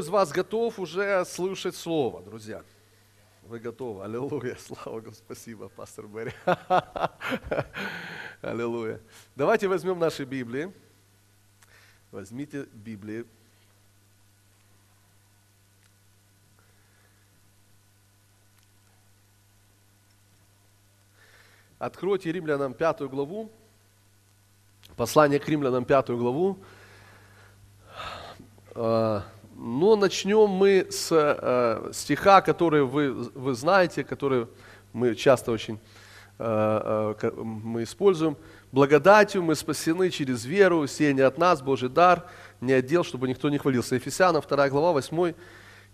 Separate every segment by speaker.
Speaker 1: Из вас готов уже слушать Слово, друзья? Вы готовы? Аллилуйя. Слава Господу. Спасибо, пастор Берри. Аллилуйя. Давайте возьмем наши Библии. Возьмите Библии. Откройте Римлянам пятую главу. Послание к Римлянам пятую главу. Но начнем мы с э, стиха, который вы, вы знаете, который мы часто очень э, э, мы используем. Благодатью мы спасены через веру, сие не от нас, Божий дар, не отдел, чтобы никто не хвалился. Ефесянам 2 глава, 8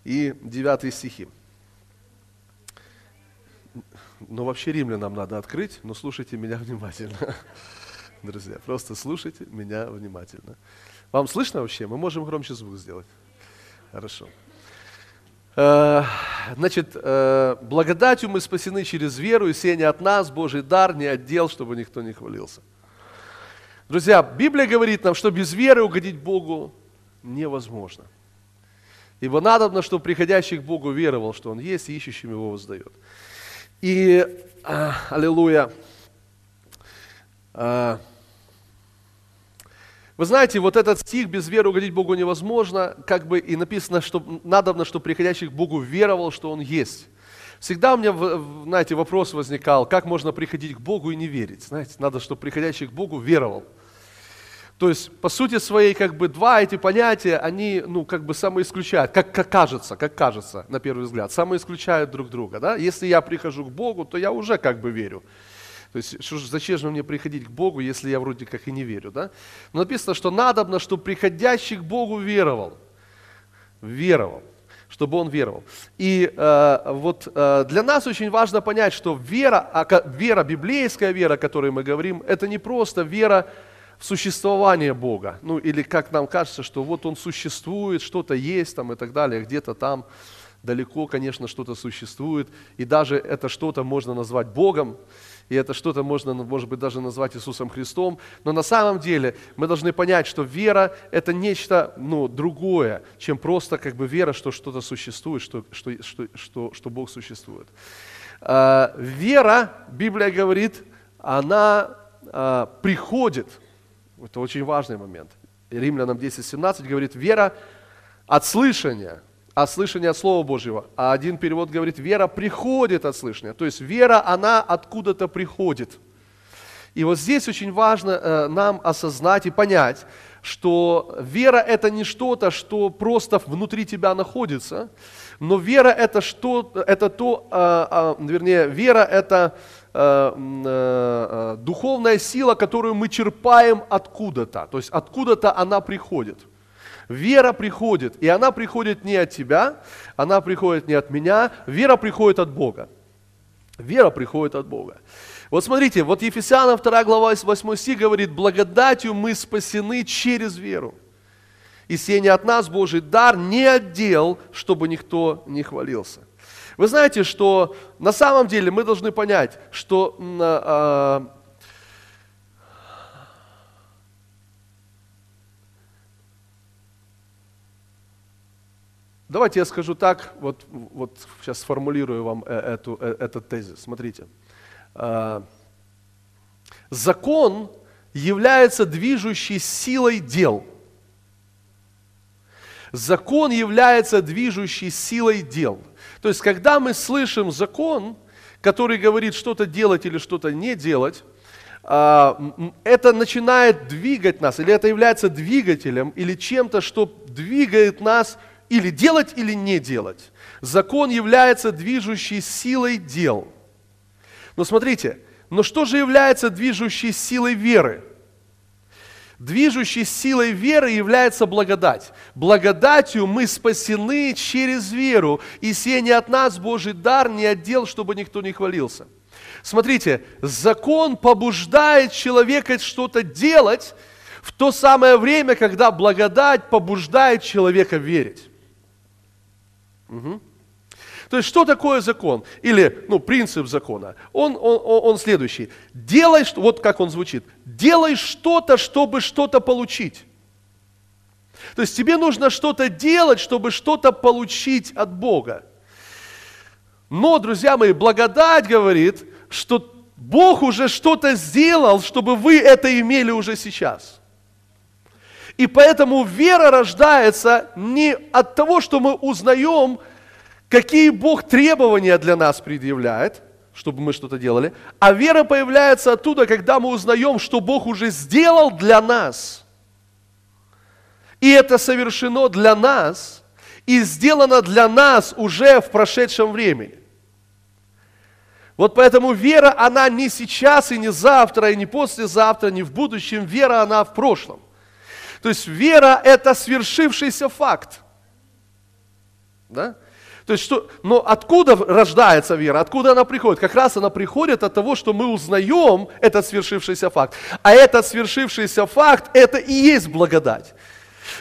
Speaker 1: и 9 стихи. Но вообще римлянам надо открыть, но слушайте меня внимательно. Друзья, просто слушайте меня внимательно. Вам слышно вообще? Мы можем громче звук сделать. Хорошо. Э, значит, э, благодатью мы спасены через веру, и не от нас, Божий дар, не отдел, чтобы никто не хвалился. Друзья, Библия говорит нам, что без веры угодить Богу невозможно. Ибо надо, чтобы приходящий к Богу веровал, что Он есть, и ищущим Его воздает. И, э, аллилуйя, вы знаете, вот этот стих «без веры угодить Богу невозможно», как бы и написано, что надо, чтобы приходящий к Богу веровал, что Он есть. Всегда у меня, знаете, вопрос возникал, как можно приходить к Богу и не верить. Знаете, надо, чтобы приходящий к Богу веровал. То есть, по сути своей, как бы два эти понятия, они, ну, как бы самоисключают, как, как кажется, как кажется, на первый взгляд, самоисключают друг друга, да. Если я прихожу к Богу, то я уже как бы верю. То есть, что зачем же мне приходить к Богу, если я вроде как и не верю, да? Но написано, что надобно, чтобы приходящий к Богу веровал. Веровал чтобы он веровал. И э, вот э, для нас очень важно понять, что вера, а, вера, библейская вера, о которой мы говорим, это не просто вера в существование Бога. Ну или как нам кажется, что вот Он существует, что-то есть там и так далее, где-то там далеко, конечно, что-то существует. И даже это что-то можно назвать Богом и это что-то можно, может быть, даже назвать Иисусом Христом, но на самом деле мы должны понять, что вера – это нечто ну, другое, чем просто как бы вера, что что-то существует, что, что, что, что, что Бог существует. А, вера, Библия говорит, она а, приходит, это очень важный момент, Римлянам 10.17 говорит, вера от слышания – а слышание от Слова Божьего. А один перевод говорит, вера приходит от слышания. То есть вера, она откуда-то приходит. И вот здесь очень важно э, нам осознать и понять, что вера это не что-то, что просто внутри тебя находится, но вера это что, это то, э, э, вернее, вера это э, э, духовная сила, которую мы черпаем откуда-то, то есть откуда-то она приходит. Вера приходит, и она приходит не от тебя, она приходит не от меня, вера приходит от Бога. Вера приходит от Бога. Вот смотрите, вот Ефесянам 2 глава 8 стих говорит, благодатью мы спасены через веру. И сие не от нас Божий дар, не отдел, чтобы никто не хвалился. Вы знаете, что на самом деле мы должны понять, что Давайте я скажу так, вот, вот сейчас сформулирую вам э, эту, э, этот тезис. Смотрите. А, закон является движущей силой дел. Закон является движущей силой дел. То есть, когда мы слышим закон, который говорит что-то делать или что-то не делать, а, это начинает двигать нас, или это является двигателем, или чем-то, что двигает нас или делать, или не делать. Закон является движущей силой дел. Но смотрите, но что же является движущей силой веры? Движущей силой веры является благодать. Благодатью мы спасены через веру, и сие не от нас Божий дар, не отдел, чтобы никто не хвалился. Смотрите, закон побуждает человека что-то делать в то самое время, когда благодать побуждает человека верить. Угу. То есть, что такое закон? Или, ну, принцип закона. Он, он, он следующий. Делай, вот как он звучит. Делай что-то, чтобы что-то получить. То есть тебе нужно что-то делать, чтобы что-то получить от Бога. Но, друзья мои, благодать говорит, что Бог уже что-то сделал, чтобы вы это имели уже сейчас. И поэтому вера рождается не от того, что мы узнаем, какие Бог требования для нас предъявляет, чтобы мы что-то делали, а вера появляется оттуда, когда мы узнаем, что Бог уже сделал для нас. И это совершено для нас, и сделано для нас уже в прошедшем времени. Вот поэтому вера, она не сейчас и не завтра, и не послезавтра, не в будущем. Вера, она в прошлом. То есть вера – это свершившийся факт. Да? То есть что, но откуда рождается вера, откуда она приходит? Как раз она приходит от того, что мы узнаем этот свершившийся факт. А этот свершившийся факт – это и есть благодать.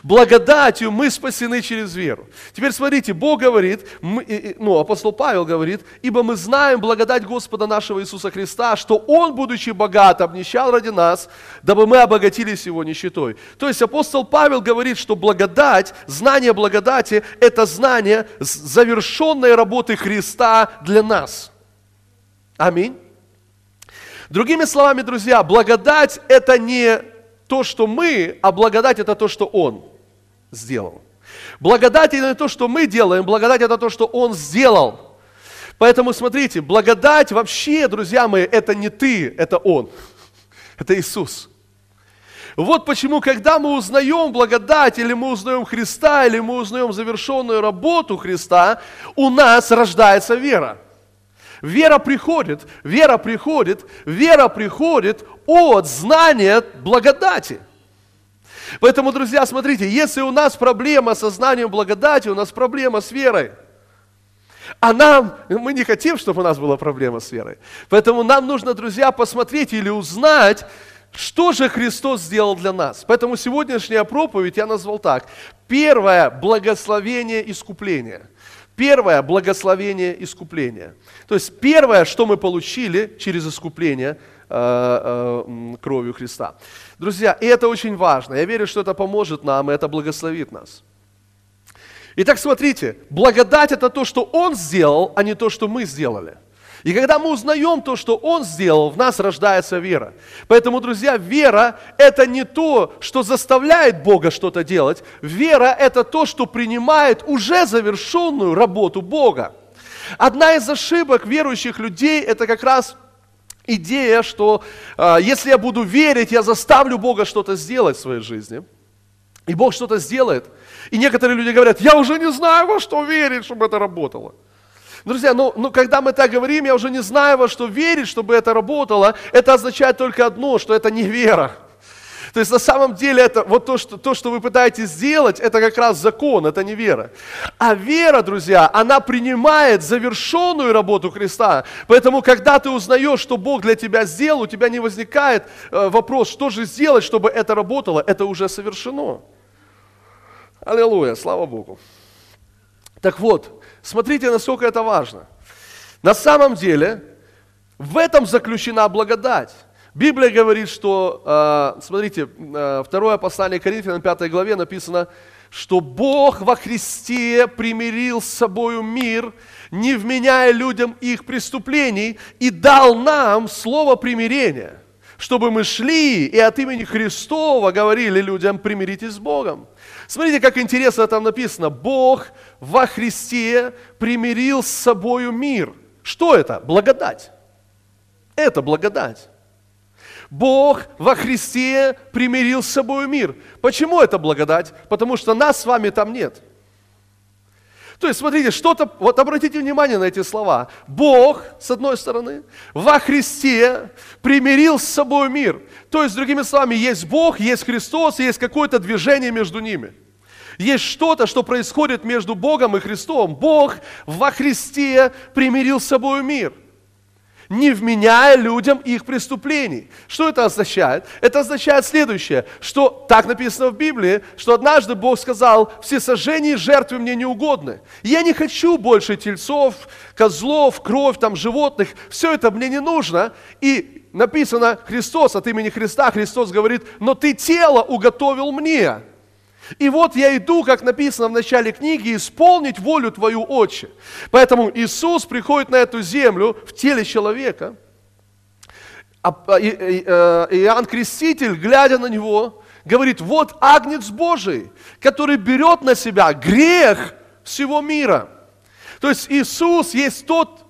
Speaker 1: Благодатью мы спасены через веру. Теперь смотрите, Бог говорит, мы, ну, апостол Павел говорит, ибо мы знаем благодать Господа нашего Иисуса Христа, что Он, будучи богат, обнищал ради нас, дабы мы обогатились Его нищетой. То есть апостол Павел говорит, что благодать, знание благодати – это знание завершенной работы Христа для нас. Аминь. Другими словами, друзья, благодать – это не то, что мы, а благодать это то, что Он сделал. Благодать это то, что мы делаем, благодать это то, что Он сделал. Поэтому смотрите, благодать вообще, друзья мои, это не ты, это Он. Это Иисус. Вот почему, когда мы узнаем благодать, или мы узнаем Христа, или мы узнаем завершенную работу Христа, у нас рождается вера. Вера приходит, вера приходит, вера приходит от знания благодати. Поэтому, друзья, смотрите, если у нас проблема со знанием благодати, у нас проблема с верой. А нам, мы не хотим, чтобы у нас была проблема с верой. Поэтому нам нужно, друзья, посмотреть или узнать, что же Христос сделал для нас. Поэтому сегодняшняя проповедь я назвал так. Первое – благословение искупления – Первое – благословение искупления. То есть первое, что мы получили через искупление кровью Христа. Друзья, и это очень важно. Я верю, что это поможет нам, и это благословит нас. Итак, смотрите, благодать – это то, что Он сделал, а не то, что мы сделали. И когда мы узнаем то, что Он сделал, в нас рождается вера. Поэтому, друзья, вера – это не то, что заставляет Бога что-то делать. Вера – это то, что принимает уже завершенную работу Бога. Одна из ошибок верующих людей – это как раз идея, что э, если я буду верить, я заставлю Бога что-то сделать в своей жизни. И Бог что-то сделает. И некоторые люди говорят, я уже не знаю, во что верить, чтобы это работало. Друзья, ну, ну когда мы так говорим, я уже не знаю, во что верить, чтобы это работало. Это означает только одно, что это не вера. То есть на самом деле это вот то что, то, что вы пытаетесь сделать, это как раз закон, это не вера. А вера, друзья, она принимает завершенную работу Христа. Поэтому, когда ты узнаешь, что Бог для тебя сделал, у тебя не возникает э, вопрос, что же сделать, чтобы это работало. Это уже совершено. Аллилуйя, слава Богу. Так вот, Смотрите, насколько это важно. На самом деле, в этом заключена благодать. Библия говорит, что, э, смотрите, э, второе послание Коринфянам, 5 главе написано, что Бог во Христе примирил с собою мир, не вменяя людям их преступлений, и дал нам слово примирения, чтобы мы шли и от имени Христова говорили людям, примиритесь с Богом. Смотрите, как интересно там написано. Бог во Христе примирил с собою мир. Что это? Благодать. Это благодать. Бог во Христе примирил с собой мир. Почему это благодать? Потому что нас с вами там нет. То есть, смотрите, что-то, вот обратите внимание на эти слова. Бог, с одной стороны, во Христе примирил с собой мир. То есть, другими словами, есть Бог, есть Христос, есть какое-то движение между ними. Есть что-то, что происходит между Богом и Христом. Бог во Христе примирил с собой мир – не вменяя людям их преступлений. Что это означает? Это означает следующее, что так написано в Библии, что однажды Бог сказал, все сожжения и жертвы мне не угодны. Я не хочу больше тельцов, козлов, кровь, там, животных, все это мне не нужно. И написано Христос, от имени Христа Христос говорит, но ты тело уготовил мне. И вот я иду, как написано в начале книги, исполнить волю Твою, Отче. Поэтому Иисус приходит на эту землю в теле человека. А, а, э, Иоанн Креститель, глядя на Него, говорит, вот Агнец Божий, который берет на себя грех всего мира. То есть Иисус есть тот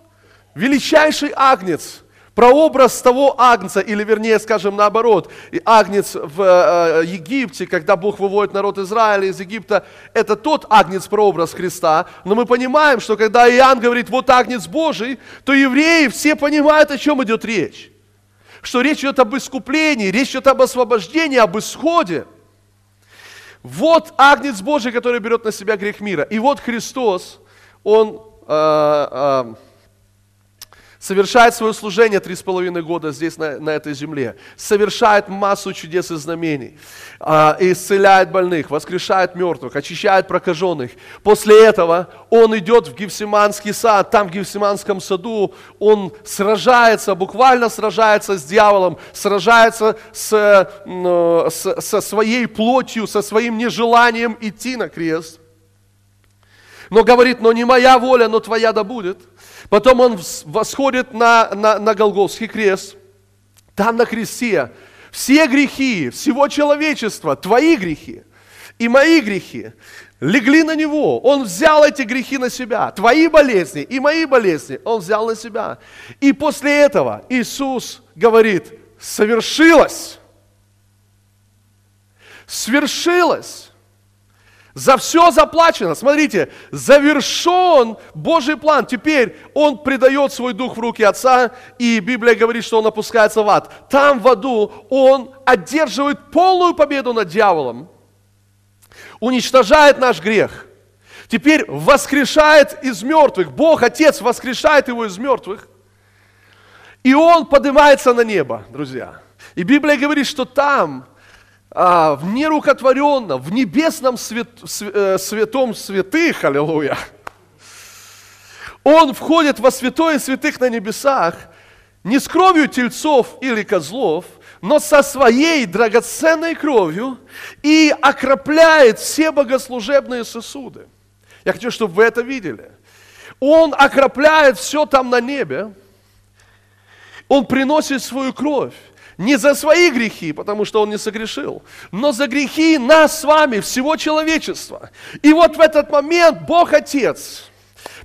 Speaker 1: величайший Агнец – Прообраз того агнца, или вернее, скажем наоборот, агнец в э, э, Египте, когда Бог выводит народ Израиля из Египта, это тот агнец, прообраз Христа. Но мы понимаем, что когда Иоанн говорит, вот агнец Божий, то евреи все понимают, о чем идет речь. Что речь идет об искуплении, речь идет об освобождении, об исходе. Вот агнец Божий, который берет на себя грех мира. И вот Христос, Он э, э, совершает свое служение три с половиной года здесь, на, на этой земле, совершает массу чудес и знамений, э, исцеляет больных, воскрешает мертвых, очищает прокаженных. После этого он идет в Гефсиманский сад, там в Гефсиманском саду он сражается, буквально сражается с дьяволом, сражается с, э, с, со своей плотью, со своим нежеланием идти на крест. Но говорит, но не моя воля, но твоя да будет – Потом он восходит на, на, на Голгофский крест. Там на кресте все грехи всего человечества, твои грехи и мои грехи, легли на него. Он взял эти грехи на себя. Твои болезни и мои болезни он взял на себя. И после этого Иисус говорит, совершилось. Свершилось. За все заплачено. Смотрите, завершен Божий план. Теперь Он предает свой дух в руки Отца, и Библия говорит, что Он опускается в ад. Там в аду Он одерживает полную победу над дьяволом, уничтожает наш грех. Теперь воскрешает из мертвых. Бог, Отец, воскрешает его из мертвых. И он поднимается на небо, друзья. И Библия говорит, что там а, в нерукотворенном, в небесном свят, э, святом святых, аллилуйя, он входит во святое святых на небесах не с кровью тельцов или козлов, но со своей драгоценной кровью и окропляет все богослужебные сосуды. Я хочу, чтобы вы это видели. Он окропляет все там на небе. Он приносит свою кровь. Не за свои грехи, потому что он не согрешил, но за грехи нас с вами, всего человечества. И вот в этот момент Бог Отец,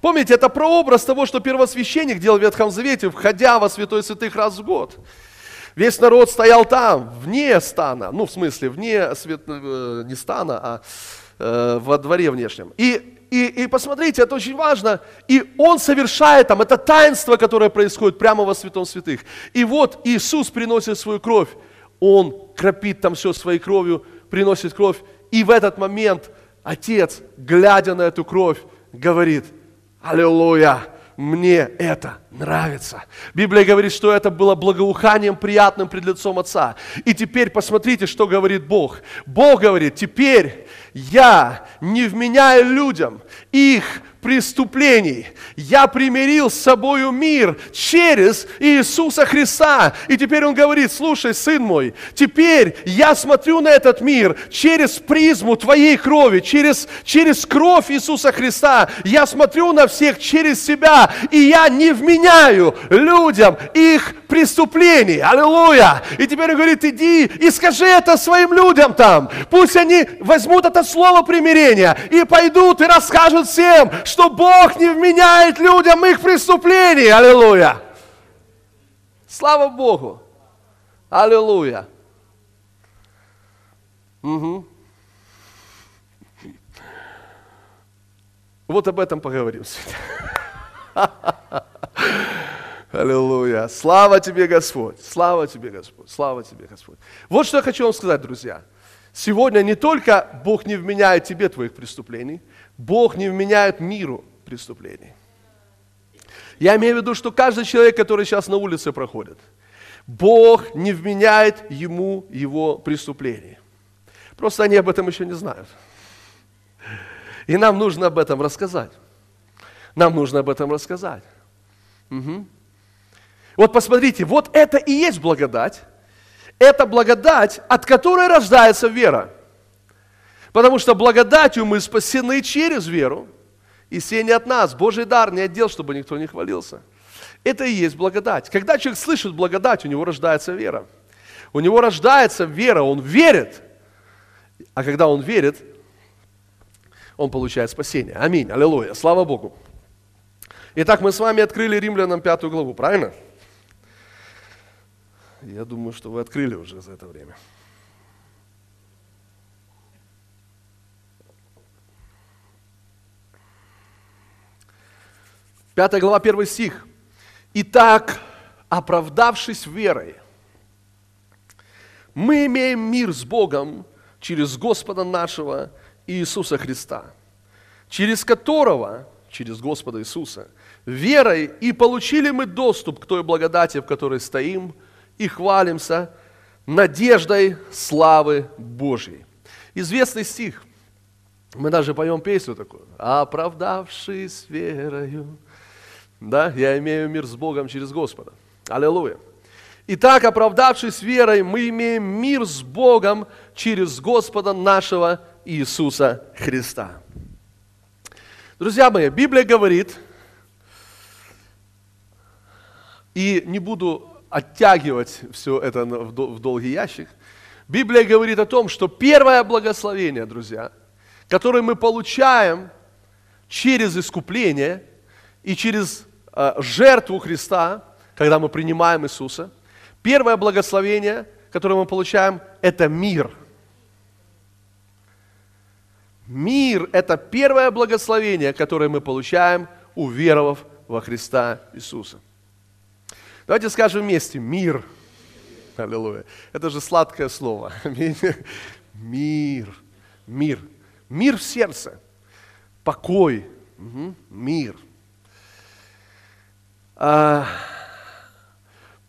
Speaker 1: помните, это прообраз того, что первосвященник делал в Ветхом Завете, входя во святой святых раз в год. Весь народ стоял там, вне стана, ну в смысле, вне свет, э, не стана, а э, во дворе внешнем. И и, и посмотрите, это очень важно. И Он совершает там, это таинство, которое происходит прямо во святом святых. И вот Иисус приносит свою кровь. Он кропит там все своей кровью, приносит кровь. И в этот момент Отец, глядя на эту кровь, говорит, Аллилуйя, мне это нравится. Библия говорит, что это было благоуханием приятным пред лицом Отца. И теперь посмотрите, что говорит Бог. Бог говорит, теперь я не вменяю людям их преступлений. Я примирил с собою мир через Иисуса Христа. И теперь он говорит, слушай, сын мой, теперь я смотрю на этот мир через призму твоей крови, через, через кровь Иисуса Христа. Я смотрю на всех через себя, и я не вменяю людям их преступлений. Аллилуйя! И теперь он говорит, иди и скажи это своим людям там. Пусть они возьмут это слово примирения и пойдут и расскажут всем, что Бог не вменяет людям их преступлений. Аллилуйя! Слава Богу! Аллилуйя! Угу. Вот об этом поговорим сегодня. Аллилуйя. Слава тебе, Господь. Слава тебе, Господь. Слава тебе, Господь. Вот что я хочу вам сказать, друзья. Сегодня не только Бог не вменяет тебе твоих преступлений, Бог не вменяет миру преступлений. Я имею в виду, что каждый человек, который сейчас на улице проходит, Бог не вменяет ему его преступления. Просто они об этом еще не знают. И нам нужно об этом рассказать. Нам нужно об этом рассказать. Угу. Вот посмотрите, вот это и есть благодать. Это благодать, от которой рождается вера. Потому что благодатью мы спасены через веру, и все не от нас. Божий дар не отдел, чтобы никто не хвалился. Это и есть благодать. Когда человек слышит благодать, у него рождается вера. У него рождается вера, он верит. А когда он верит, он получает спасение. Аминь. Аллилуйя. Слава Богу. Итак, мы с вами открыли Римлянам пятую главу, правильно? Я думаю, что вы открыли уже за это время. Пятая глава, первый стих. Итак, оправдавшись верой, мы имеем мир с Богом через Господа нашего Иисуса Христа, через которого, через Господа Иисуса, верой и получили мы доступ к той благодати, в которой стоим, и хвалимся надеждой славы Божьей. Известный стих. Мы даже поем песню такую. «Оправдавшись верою». Да, я имею мир с Богом через Господа. Аллилуйя. Итак, оправдавшись верой, мы имеем мир с Богом через Господа нашего Иисуса Христа. Друзья мои, Библия говорит, и не буду оттягивать все это в долгий ящик, Библия говорит о том, что первое благословение, друзья, которое мы получаем через искупление и через жертву Христа, когда мы принимаем Иисуса, первое благословение, которое мы получаем, это мир. Мир – это первое благословение, которое мы получаем, уверовав во Христа Иисуса. Давайте скажем вместе «мир». Аллилуйя. Это же сладкое слово. Мир. Мир. Мир в сердце. Покой. Мир. А,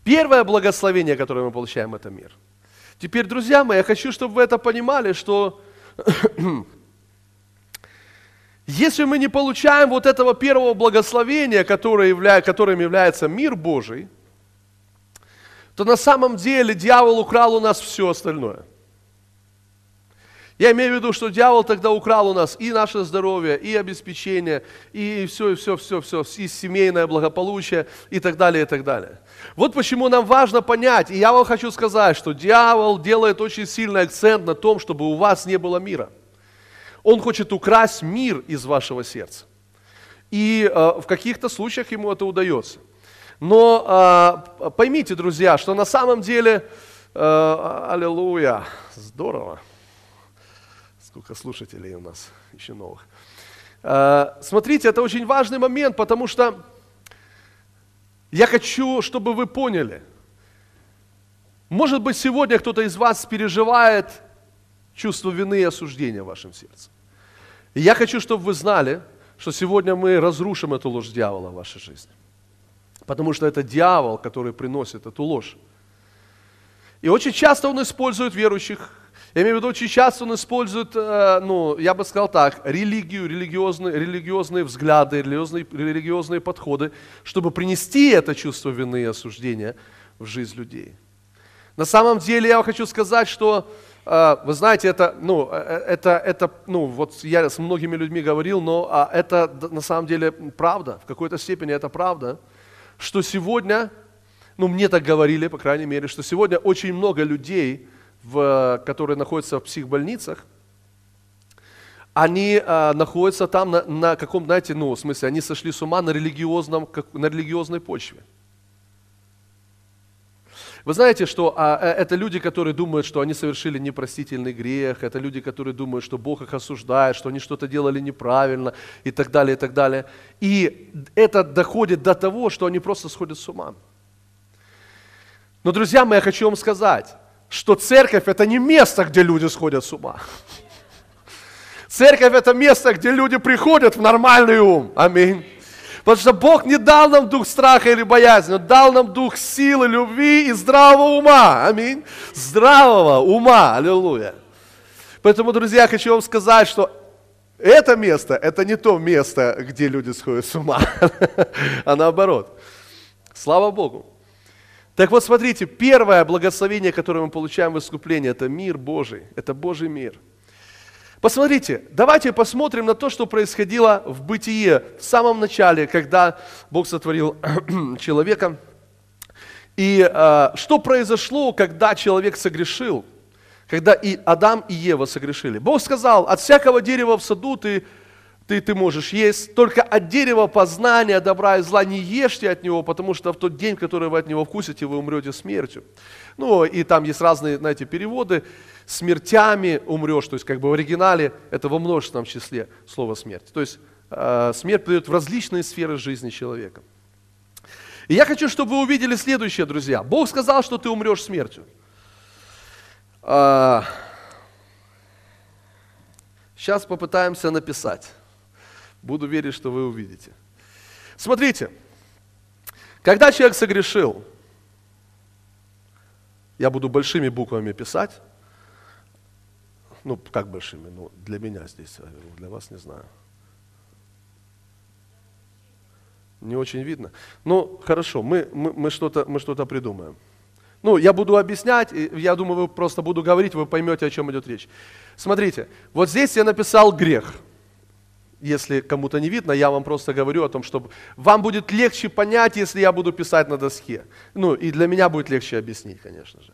Speaker 1: первое благословение, которое мы получаем, это мир. Теперь, друзья мои, я хочу, чтобы вы это понимали, что если мы не получаем вот этого первого благословения, которое явля... которым является мир Божий, то на самом деле дьявол украл у нас все остальное. Я имею в виду, что дьявол тогда украл у нас и наше здоровье, и обеспечение, и все, и все, все, все, и семейное благополучие, и так далее, и так далее. Вот почему нам важно понять, и я вам хочу сказать, что дьявол делает очень сильный акцент на том, чтобы у вас не было мира. Он хочет украсть мир из вашего сердца. И э, в каких-то случаях ему это удается. Но э, поймите, друзья, что на самом деле, э, аллилуйя, здорово, сколько слушателей у нас еще новых. Э, смотрите, это очень важный момент, потому что я хочу, чтобы вы поняли. Может быть, сегодня кто-то из вас переживает чувство вины и осуждения в вашем сердце. И я хочу, чтобы вы знали, что сегодня мы разрушим эту ложь дьявола в вашей жизни. Потому что это дьявол, который приносит эту ложь. И очень часто он использует верующих. Я имею в виду, очень часто он использует, э, ну, я бы сказал так, религию, религиозные, религиозные взгляды, религиозные, религиозные подходы, чтобы принести это чувство вины и осуждения в жизнь людей. На самом деле я хочу сказать, что э, вы знаете, это, ну, э, это, это, ну, вот я с многими людьми говорил, но а, это на самом деле правда, в какой-то степени это правда что сегодня, ну мне так говорили, по крайней мере, что сегодня очень много людей, в, которые находятся в психбольницах, они а, находятся там на, на каком, знаете, ну, в смысле, они сошли с ума на, религиозном, как, на религиозной почве. Вы знаете, что а, э, это люди, которые думают, что они совершили непростительный грех, это люди, которые думают, что Бог их осуждает, что они что-то делали неправильно и так далее, и так далее. И это доходит до того, что они просто сходят с ума. Но, друзья мои, я хочу вам сказать, что церковь это не место, где люди сходят с ума. Церковь это место, где люди приходят в нормальный ум. Аминь. Потому что Бог не дал нам дух страха или боязни, Он дал нам дух силы, любви и здравого ума. Аминь. Здравого ума. Аллилуйя. Поэтому, друзья, хочу вам сказать, что это место, это не то место, где люди сходят с ума, а наоборот. Слава Богу. Так вот, смотрите, первое благословение, которое мы получаем в искуплении, это мир Божий, это Божий мир. Посмотрите, давайте посмотрим на то, что происходило в бытие в самом начале, когда Бог сотворил человека. И э, что произошло, когда человек согрешил, когда и Адам, и Ева согрешили. Бог сказал, от всякого дерева в саду ты, ты, ты можешь есть, только от дерева познания добра и зла не ешьте от него, потому что в тот день, который вы от него вкусите, вы умрете смертью. Ну, и там есть разные, знаете, переводы смертями умрешь, то есть как бы в оригинале это во множественном числе слово смерть. То есть э, смерть придет в различные сферы жизни человека. И я хочу, чтобы вы увидели следующее, друзья. Бог сказал, что ты умрешь смертью. Сейчас попытаемся написать. Буду верить, что вы увидите. Смотрите, когда человек согрешил, я буду большими буквами писать, ну, как большими? Ну, для меня здесь, а для вас не знаю. Не очень видно. Ну, хорошо, мы, мы, мы что-то мы что придумаем. Ну, я буду объяснять, я думаю, вы просто буду говорить, вы поймете, о чем идет речь. Смотрите, вот здесь я написал грех. Если кому-то не видно, я вам просто говорю о том, чтобы вам будет легче понять, если я буду писать на доске. Ну, и для меня будет легче объяснить, конечно же.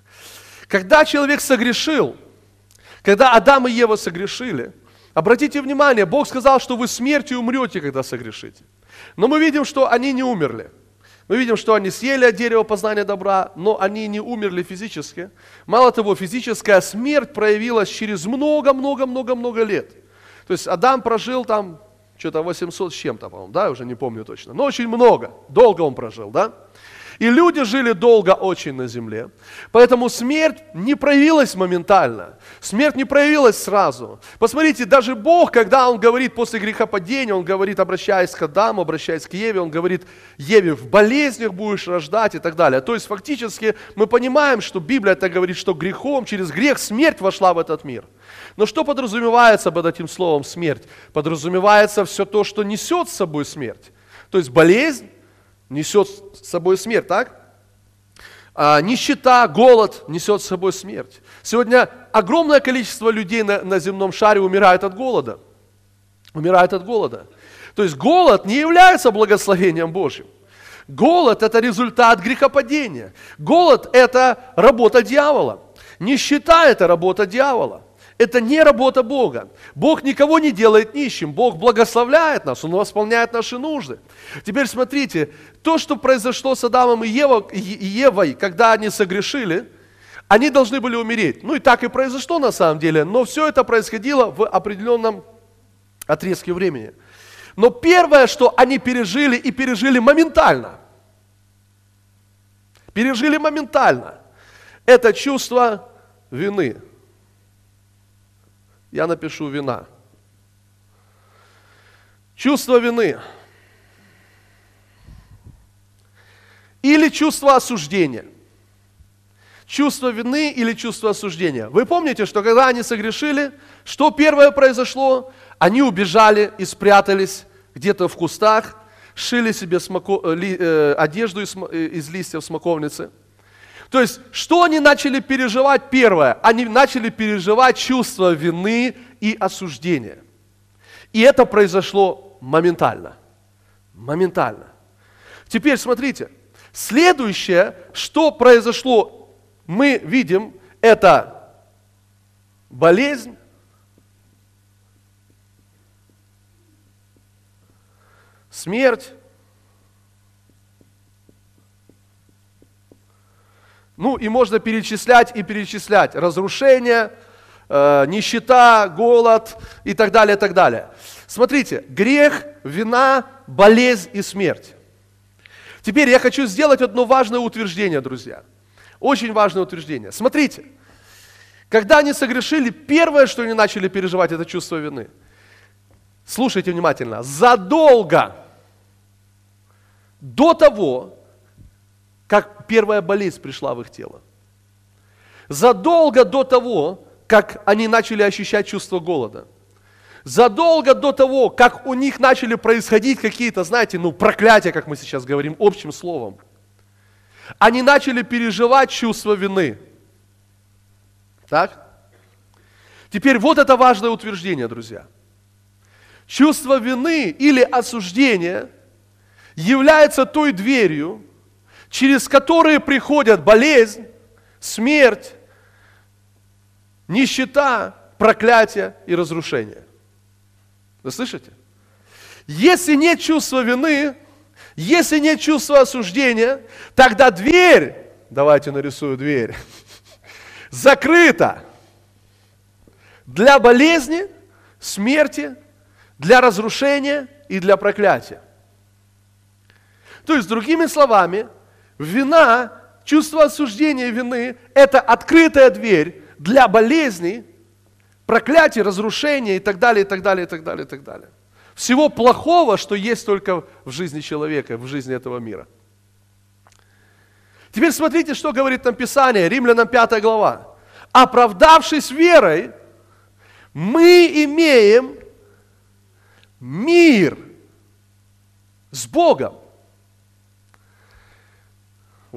Speaker 1: Когда человек согрешил, когда Адам и Ева согрешили, обратите внимание, Бог сказал, что вы смертью умрете, когда согрешите. Но мы видим, что они не умерли. Мы видим, что они съели от дерева познания добра, но они не умерли физически. Мало того, физическая смерть проявилась через много-много-много-много лет. То есть Адам прожил там что-то 800 с чем-то, по-моему, да, уже не помню точно. Но очень много, долго он прожил, да. И люди жили долго очень на земле. Поэтому смерть не проявилась моментально. Смерть не проявилась сразу. Посмотрите, даже Бог, когда Он говорит после грехопадения, Он говорит, обращаясь к Адаму, обращаясь к Еве, Он говорит, Еве, в болезнях будешь рождать и так далее. То есть фактически мы понимаем, что Библия это говорит, что грехом, через грех смерть вошла в этот мир. Но что подразумевается под этим словом смерть? Подразумевается все то, что несет с собой смерть. То есть болезнь, несет с собой смерть, так? А, нищета, голод несет с собой смерть. Сегодня огромное количество людей на, на земном шаре умирает от голода. Умирает от голода. То есть голод не является благословением Божьим. Голод – это результат грехопадения. Голод – это работа дьявола. Нищета – это работа дьявола. Это не работа Бога. Бог никого не делает нищим. Бог благословляет нас, Он восполняет наши нужды. Теперь смотрите, то, что произошло с Адамом и Евой, когда они согрешили, они должны были умереть. Ну и так и произошло на самом деле, но все это происходило в определенном отрезке времени. Но первое, что они пережили и пережили моментально, пережили моментально, это чувство вины – я напишу вина. Чувство вины. Или чувство осуждения. Чувство вины или чувство осуждения. Вы помните, что когда они согрешили, что первое произошло? Они убежали и спрятались где-то в кустах, шили себе смоко, э, э, одежду э, из листьев смоковницы – то есть, что они начали переживать первое? Они начали переживать чувство вины и осуждения. И это произошло моментально. Моментально. Теперь смотрите, следующее, что произошло, мы видим, это болезнь, смерть, Ну и можно перечислять и перечислять. Разрушение, э, нищета, голод и так далее, и так далее. Смотрите, грех, вина, болезнь и смерть. Теперь я хочу сделать одно важное утверждение, друзья. Очень важное утверждение. Смотрите, когда они согрешили, первое, что они начали переживать, это чувство вины. Слушайте внимательно. Задолго до того, как первая болезнь пришла в их тело. Задолго до того, как они начали ощущать чувство голода. Задолго до того, как у них начали происходить какие-то, знаете, ну, проклятия, как мы сейчас говорим, общим словом. Они начали переживать чувство вины. Так? Теперь вот это важное утверждение, друзья. Чувство вины или осуждения является той дверью, через которые приходят болезнь, смерть, нищета, проклятие и разрушение. Вы слышите? Если нет чувства вины, если нет чувства осуждения, тогда дверь, давайте нарисую дверь, закрыта для болезни, смерти, для разрушения и для проклятия. То есть, другими словами, вина, чувство осуждения вины – это открытая дверь для болезней, проклятий, разрушения и так далее, и так далее, и так далее, и так далее. Всего плохого, что есть только в жизни человека, в жизни этого мира. Теперь смотрите, что говорит нам Писание, Римлянам 5 глава. Оправдавшись верой, мы имеем мир с Богом.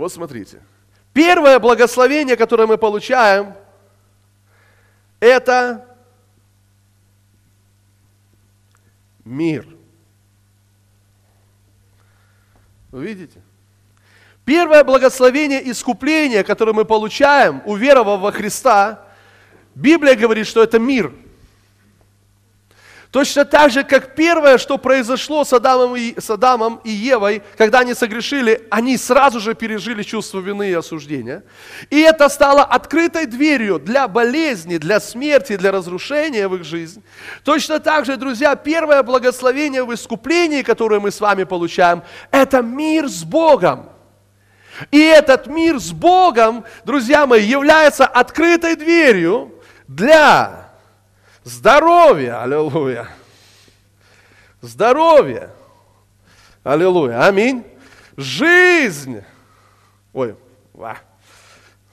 Speaker 1: Вот смотрите. Первое благословение, которое мы получаем, это мир. Вы видите? Первое благословение искупления, которое мы получаем, уверовав во Христа, Библия говорит, что это мир – Точно так же, как первое, что произошло с Адамом, и, с Адамом и Евой, когда они согрешили, они сразу же пережили чувство вины и осуждения. И это стало открытой дверью для болезни, для смерти, для разрушения в их жизнь. Точно так же, друзья, первое благословение в искуплении, которое мы с вами получаем, это мир с Богом. И этот мир с Богом, друзья мои, является открытой дверью для Здоровье, аллилуйя. Здоровье, аллилуйя, аминь. Жизнь. Ой, ва.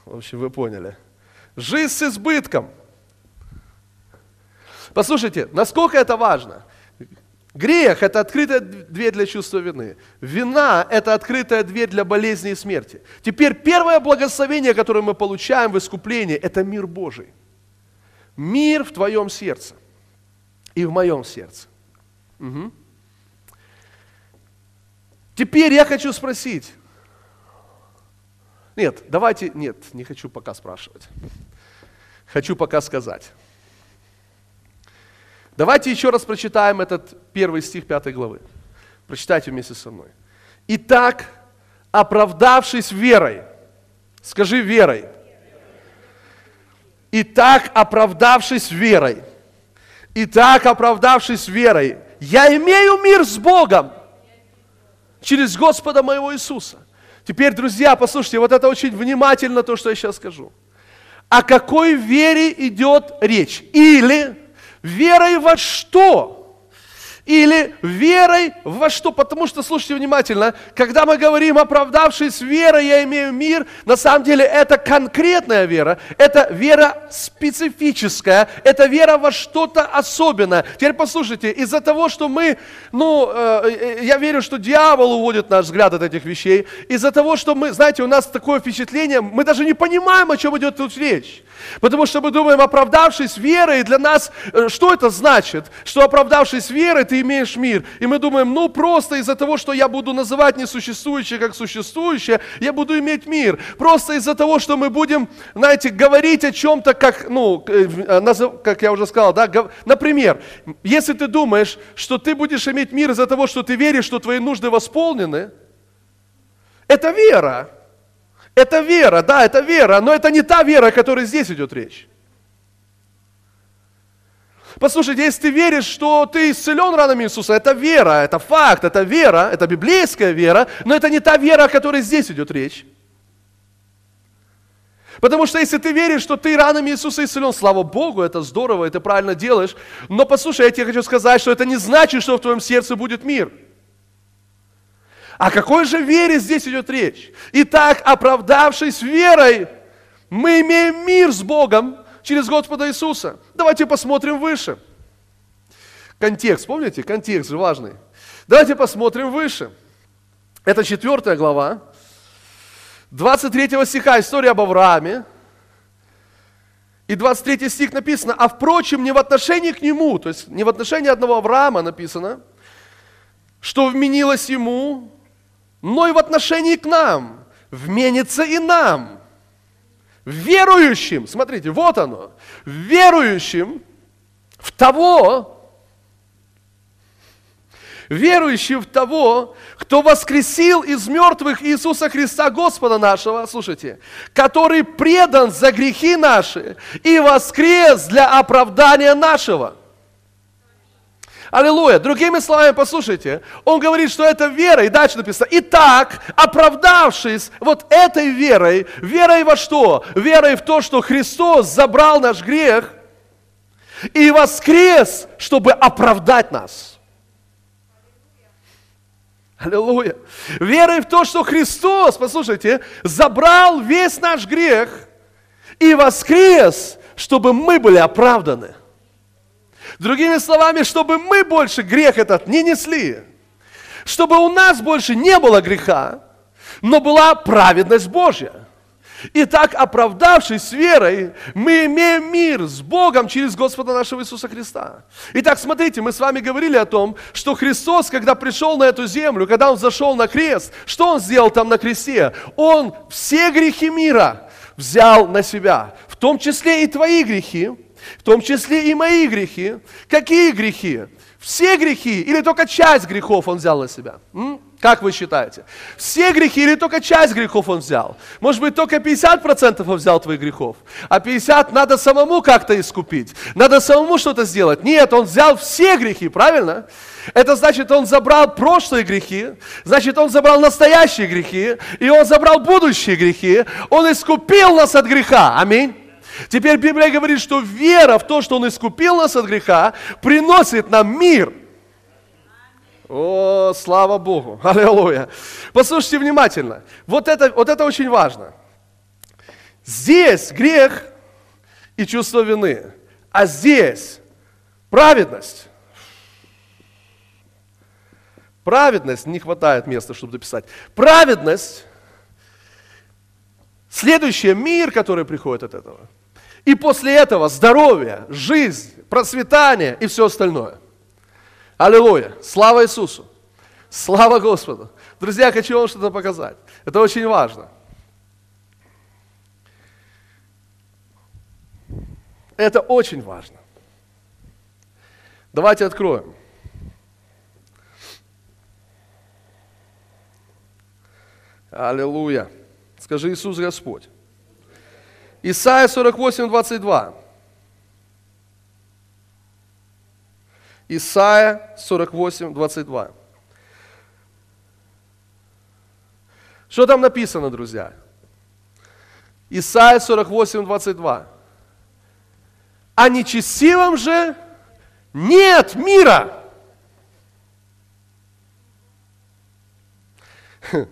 Speaker 1: в общем, вы поняли. Жизнь с избытком. Послушайте, насколько это важно. Грех – это открытая дверь для чувства вины. Вина – это открытая дверь для болезни и смерти. Теперь первое благословение, которое мы получаем в искуплении – это мир Божий мир в твоем сердце и в моем сердце. Угу. Теперь я хочу спросить. Нет, давайте, нет, не хочу пока спрашивать. Хочу пока сказать. Давайте еще раз прочитаем этот первый стих пятой главы. Прочитайте вместе со мной. Итак, оправдавшись верой, скажи верой, и так оправдавшись верой, и так оправдавшись верой, я имею мир с Богом через Господа моего Иисуса. Теперь, друзья, послушайте, вот это очень внимательно то, что я сейчас скажу. О какой вере идет речь? Или верой во что? Или верой во что? Потому что, слушайте внимательно, когда мы говорим оправдавшись верой, я имею мир, на самом деле это конкретная вера, это вера специфическая, это вера во что-то особенное. Теперь послушайте, из-за того, что мы, ну, э, я верю, что дьявол уводит наш взгляд от этих вещей, из-за того, что мы, знаете, у нас такое впечатление, мы даже не понимаем, о чем идет тут речь. Потому что мы думаем, оправдавшись верой, для нас, э, что это значит? Что оправдавшись верой, ты имеешь мир. И мы думаем, ну просто из-за того, что я буду называть несуществующее как существующее, я буду иметь мир. Просто из-за того, что мы будем, знаете, говорить о чем-то, как, ну, э, э, как я уже сказал, да, например, если ты думаешь, что ты будешь иметь мир из-за того, что ты веришь, что твои нужды восполнены, это вера. Это вера, да, это вера, но это не та вера, о которой здесь идет речь. Послушайте, если ты веришь, что ты исцелен ранами Иисуса, это вера, это факт, это вера, это библейская вера, но это не та вера, о которой здесь идет речь. Потому что если ты веришь, что ты ранами Иисуса исцелен, слава Богу, это здорово, это правильно делаешь. Но послушай, я тебе хочу сказать, что это не значит, что в твоем сердце будет мир. О какой же вере здесь идет речь? Итак, оправдавшись верой, мы имеем мир с Богом через Господа Иисуса. Давайте посмотрим выше. Контекст, помните? Контекст же важный. Давайте посмотрим выше. Это четвертая глава. 23 стиха, история об Аврааме. И 23 стих написано, а впрочем, не в отношении к нему, то есть не в отношении одного Авраама написано, что вменилось ему, но и в отношении к нам, вменится и нам, верующим, смотрите, вот оно, верующим в того, верующим в того, кто воскресил из мертвых Иисуса Христа Господа нашего, слушайте, который предан за грехи наши и воскрес для оправдания нашего. Аллилуйя. Другими словами, послушайте, он говорит, что это вера, и дальше написано, итак, оправдавшись вот этой верой, верой во что? Верой в то, что Христос забрал наш грех и воскрес, чтобы оправдать нас. Аллилуйя. Верой в то, что Христос, послушайте, забрал весь наш грех и воскрес, чтобы мы были оправданы. Другими словами, чтобы мы больше грех этот не несли. Чтобы у нас больше не было греха, но была праведность Божья. Итак, оправдавшись верой, мы имеем мир с Богом через Господа нашего Иисуса Христа. Итак, смотрите, мы с вами говорили о том, что Христос, когда пришел на эту землю, когда Он зашел на крест, что Он сделал там на кресте? Он все грехи мира взял на себя, в том числе и твои грехи, в том числе и мои грехи. Какие грехи? Все грехи или только часть грехов Он взял на себя? М? Как вы считаете? Все грехи или только часть грехов он взял? Может быть, только 50% он взял твоих грехов, а 50% надо самому как-то искупить, надо самому что-то сделать. Нет, он взял все грехи, правильно? Это значит, он забрал прошлые грехи, значит, он забрал настоящие грехи, и он забрал будущие грехи, он искупил нас от греха. Аминь. Теперь Библия говорит, что вера в то, что он искупил нас от греха, приносит нам мир – о, слава Богу! Аллилуйя! Послушайте внимательно. Вот это, вот это очень важно. Здесь грех и чувство вины, а здесь праведность. Праведность, не хватает места, чтобы дописать. Праведность, следующий мир, который приходит от этого. И после этого здоровье, жизнь, процветание и все остальное – Аллилуйя! Слава Иисусу! Слава Господу! Друзья, хочу вам что-то показать. Это очень важно. Это очень важно. Давайте откроем. Аллилуйя. Скажи Иисус Господь. Исайя 48, 22. Исайя 48, 22. Что там написано, друзья? Исайя 48, 22. А нечестивым же нет мира.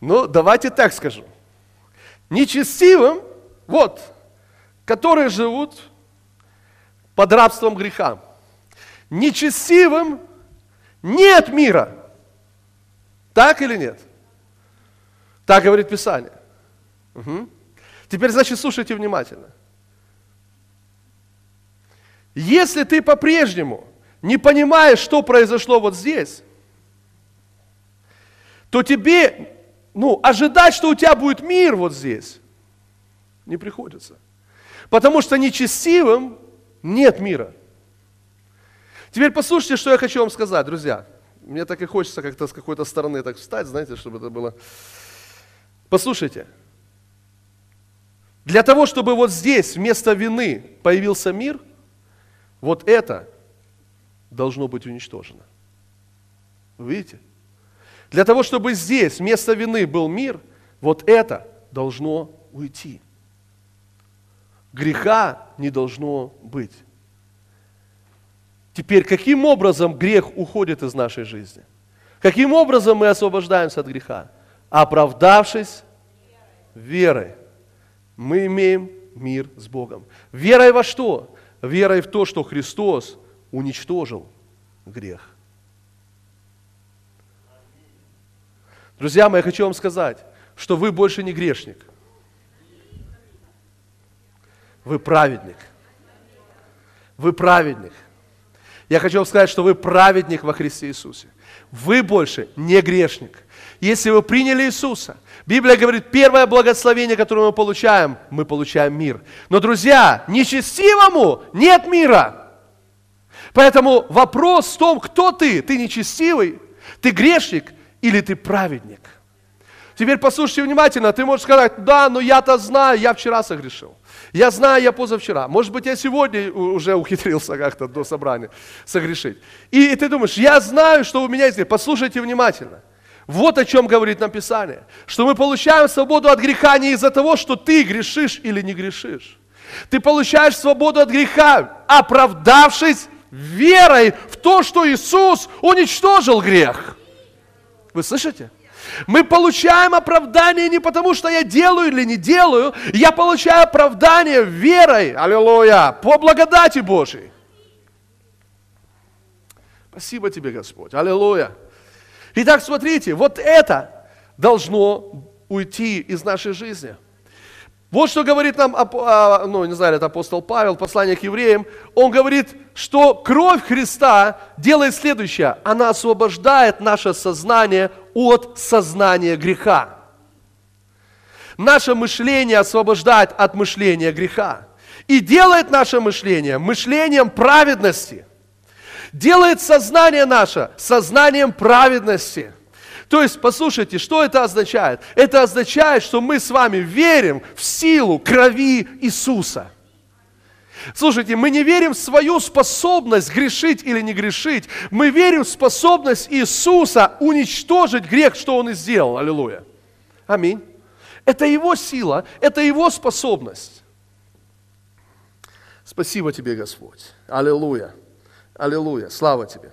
Speaker 1: Ну, давайте так скажу. Нечестивым, вот, которые живут под рабством греха нечестивым нет мира. Так или нет? Так говорит Писание. Угу. Теперь, значит, слушайте внимательно. Если ты по-прежнему не понимаешь, что произошло вот здесь, то тебе, ну, ожидать, что у тебя будет мир вот здесь, не приходится. Потому что нечестивым нет мира. Теперь послушайте, что я хочу вам сказать, друзья. Мне так и хочется как-то с какой-то стороны так встать, знаете, чтобы это было... Послушайте. Для того, чтобы вот здесь вместо вины появился мир, вот это должно быть уничтожено. видите? Для того, чтобы здесь вместо вины был мир, вот это должно уйти. Греха не должно быть. Теперь, каким образом грех уходит из нашей жизни? Каким образом мы освобождаемся от греха? Оправдавшись верой, мы имеем мир с Богом. Верой во что? Верой в то, что Христос уничтожил грех. Друзья мои, я хочу вам сказать, что вы больше не грешник. Вы праведник. Вы праведник. Я хочу вам сказать, что вы праведник во Христе Иисусе. Вы больше не грешник. Если вы приняли Иисуса, Библия говорит, первое благословение, которое мы получаем, мы получаем мир. Но, друзья, нечестивому нет мира. Поэтому вопрос в том, кто ты? Ты нечестивый, ты грешник или ты праведник? Теперь послушайте внимательно, ты можешь сказать, да, но я-то знаю, я вчера согрешил. Я знаю, я позавчера. Может быть, я сегодня уже ухитрился как-то до собрания согрешить. И, ты думаешь, я знаю, что у меня есть. Послушайте внимательно. Вот о чем говорит нам Писание. Что мы получаем свободу от греха не из-за того, что ты грешишь или не грешишь. Ты получаешь свободу от греха, оправдавшись верой в то, что Иисус уничтожил грех. Вы слышите? Мы получаем оправдание не потому, что я делаю или не делаю, я получаю оправдание верой, аллилуйя, по благодати Божьей. Спасибо тебе, Господь, аллилуйя. Итак, смотрите, вот это должно уйти из нашей жизни. Вот что говорит нам, а, ну, не знаю, это апостол Павел, послание к евреям. Он говорит, что кровь Христа делает следующее. Она освобождает наше сознание от сознания греха. Наше мышление освобождает от мышления греха. И делает наше мышление мышлением праведности. Делает сознание наше сознанием праведности. То есть, послушайте, что это означает? Это означает, что мы с вами верим в силу крови Иисуса. Слушайте, мы не верим в свою способность грешить или не грешить. Мы верим в способность Иисуса уничтожить грех, что Он и сделал. Аллилуйя. Аминь. Это Его сила, это Его способность. Спасибо тебе, Господь. Аллилуйя. Аллилуйя. Слава тебе.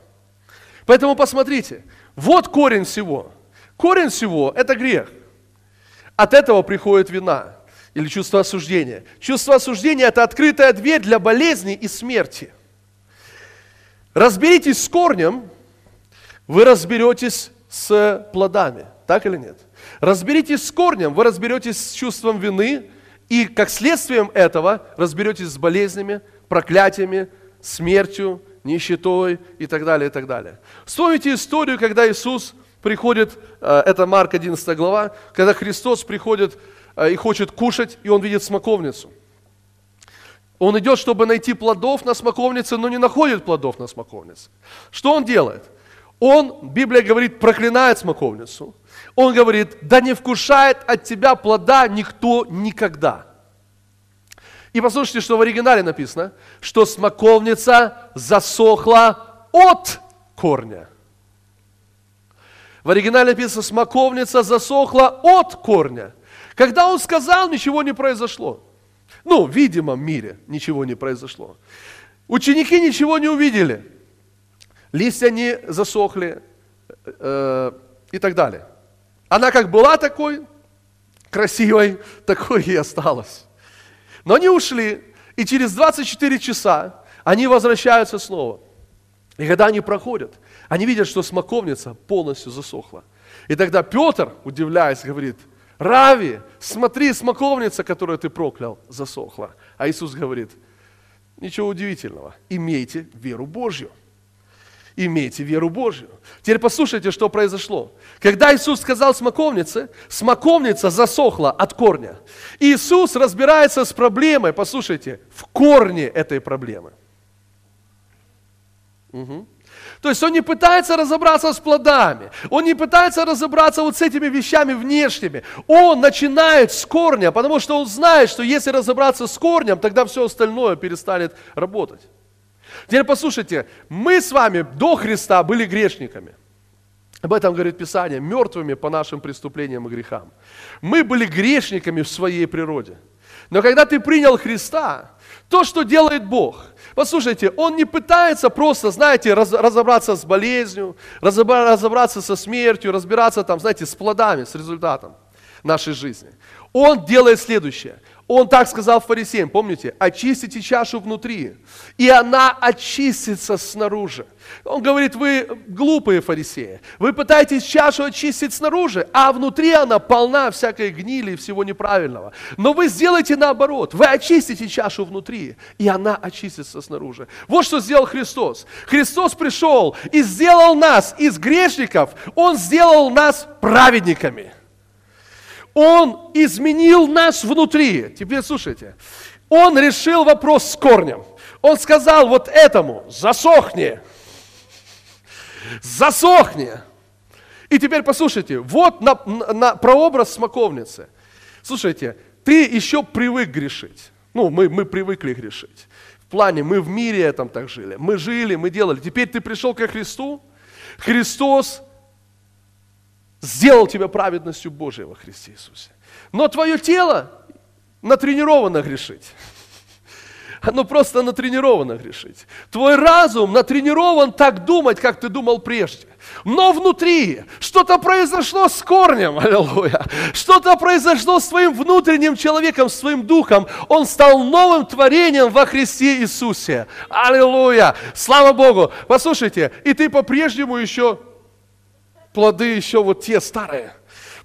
Speaker 1: Поэтому посмотрите, вот корень всего. Корень всего – это грех. От этого приходит вина или чувство осуждения. Чувство осуждения – это открытая дверь для болезни и смерти. Разберитесь с корнем, вы разберетесь с плодами. Так или нет? Разберитесь с корнем, вы разберетесь с чувством вины, и как следствием этого разберетесь с болезнями, проклятиями, смертью, нищетой и так далее, и так далее. Вспомните историю, когда Иисус приходит, э, это Марк 11 глава, когда Христос приходит и хочет кушать, и он видит смоковницу. Он идет, чтобы найти плодов на смоковнице, но не находит плодов на смоковнице. Что он делает? Он, Библия говорит, проклинает смоковницу. Он говорит, да не вкушает от тебя плода никто никогда. И послушайте, что в оригинале написано, что смоковница засохла от корня. В оригинале написано, смоковница засохла от корня. Когда он сказал, ничего не произошло. Ну, в видимом мире ничего не произошло. Ученики ничего не увидели. Листья не засохли э, и так далее. Она как была такой, красивой, такой и осталась. Но они ушли, и через 24 часа они возвращаются снова. И когда они проходят, они видят, что смоковница полностью засохла. И тогда Петр, удивляясь, говорит, Рави, смотри, смоковница, которую ты проклял, засохла. А Иисус говорит, ничего удивительного, имейте веру Божью имейте веру Божью. Теперь послушайте, что произошло. Когда Иисус сказал смоковнице, смоковница засохла от корня. Иисус разбирается с проблемой, послушайте, в корне этой проблемы. Угу. То есть он не пытается разобраться с плодами, он не пытается разобраться вот с этими вещами внешними. Он начинает с корня, потому что он знает, что если разобраться с корнем, тогда все остальное перестанет работать. Теперь послушайте, мы с вами до Христа были грешниками. Об этом говорит Писание, мертвыми по нашим преступлениям и грехам. Мы были грешниками в своей природе. Но когда ты принял Христа, то, что делает Бог, послушайте, Он не пытается просто, знаете, раз, разобраться с болезнью, разобраться со смертью, разбираться там, знаете, с плодами, с результатом нашей жизни. Он делает следующее. Он так сказал фарисеям, помните, очистите чашу внутри, и она очистится снаружи. Он говорит, вы глупые фарисеи, вы пытаетесь чашу очистить снаружи, а внутри она полна всякой гнили и всего неправильного. Но вы сделаете наоборот, вы очистите чашу внутри, и она очистится снаружи. Вот что сделал Христос. Христос пришел и сделал нас из грешников, Он сделал нас праведниками. Он изменил нас внутри. Теперь слушайте. Он решил вопрос с корнем. Он сказал вот этому, засохни, засохни. И теперь послушайте, вот на, на, на прообраз смоковницы. Слушайте, ты еще привык грешить. Ну, мы, мы привыкли грешить. В плане, мы в мире этом так жили. Мы жили, мы делали. Теперь ты пришел ко Христу. Христос сделал тебя праведностью Божией во Христе Иисусе. Но твое тело натренировано грешить. Оно просто натренировано грешить. Твой разум натренирован так думать, как ты думал прежде. Но внутри что-то произошло с корнем, аллилуйя. Что-то произошло с твоим внутренним человеком, с твоим духом. Он стал новым творением во Христе Иисусе. Аллилуйя. Слава Богу. Послушайте, и ты по-прежнему еще плоды еще вот те старые.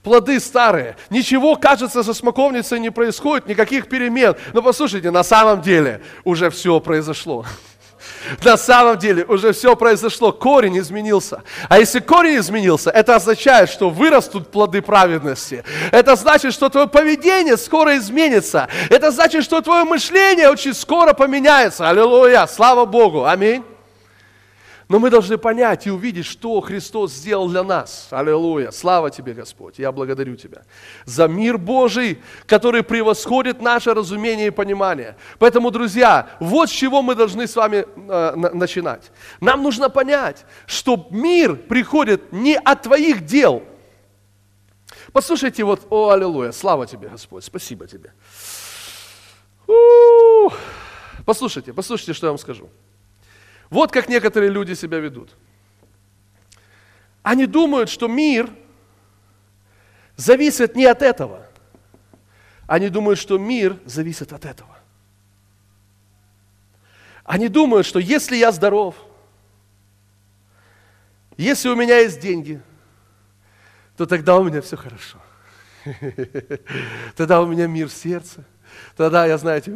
Speaker 1: Плоды старые. Ничего, кажется, со смоковницей не происходит, никаких перемен. Но послушайте, на самом деле уже все произошло. На самом деле уже все произошло, корень изменился. А если корень изменился, это означает, что вырастут плоды праведности. Это значит, что твое поведение скоро изменится. Это значит, что твое мышление очень скоро поменяется. Аллилуйя, слава Богу, аминь. Но мы должны понять и увидеть, что Христос сделал для нас. Аллилуйя. Слава тебе, Господь. Я благодарю тебя за мир Божий, который превосходит наше разумение и понимание. Поэтому, друзья, вот с чего мы должны с вами э, начинать. Нам нужно понять, что мир приходит не от твоих дел. Послушайте, вот, о, аллилуйя, слава тебе, Господь, спасибо тебе. У-у-у. Послушайте, послушайте, что я вам скажу. Вот как некоторые люди себя ведут. Они думают, что мир зависит не от этого. Они думают, что мир зависит от этого. Они думают, что если я здоров, если у меня есть деньги, то тогда у меня все хорошо. Тогда у меня мир в сердце. Тогда я, знаете,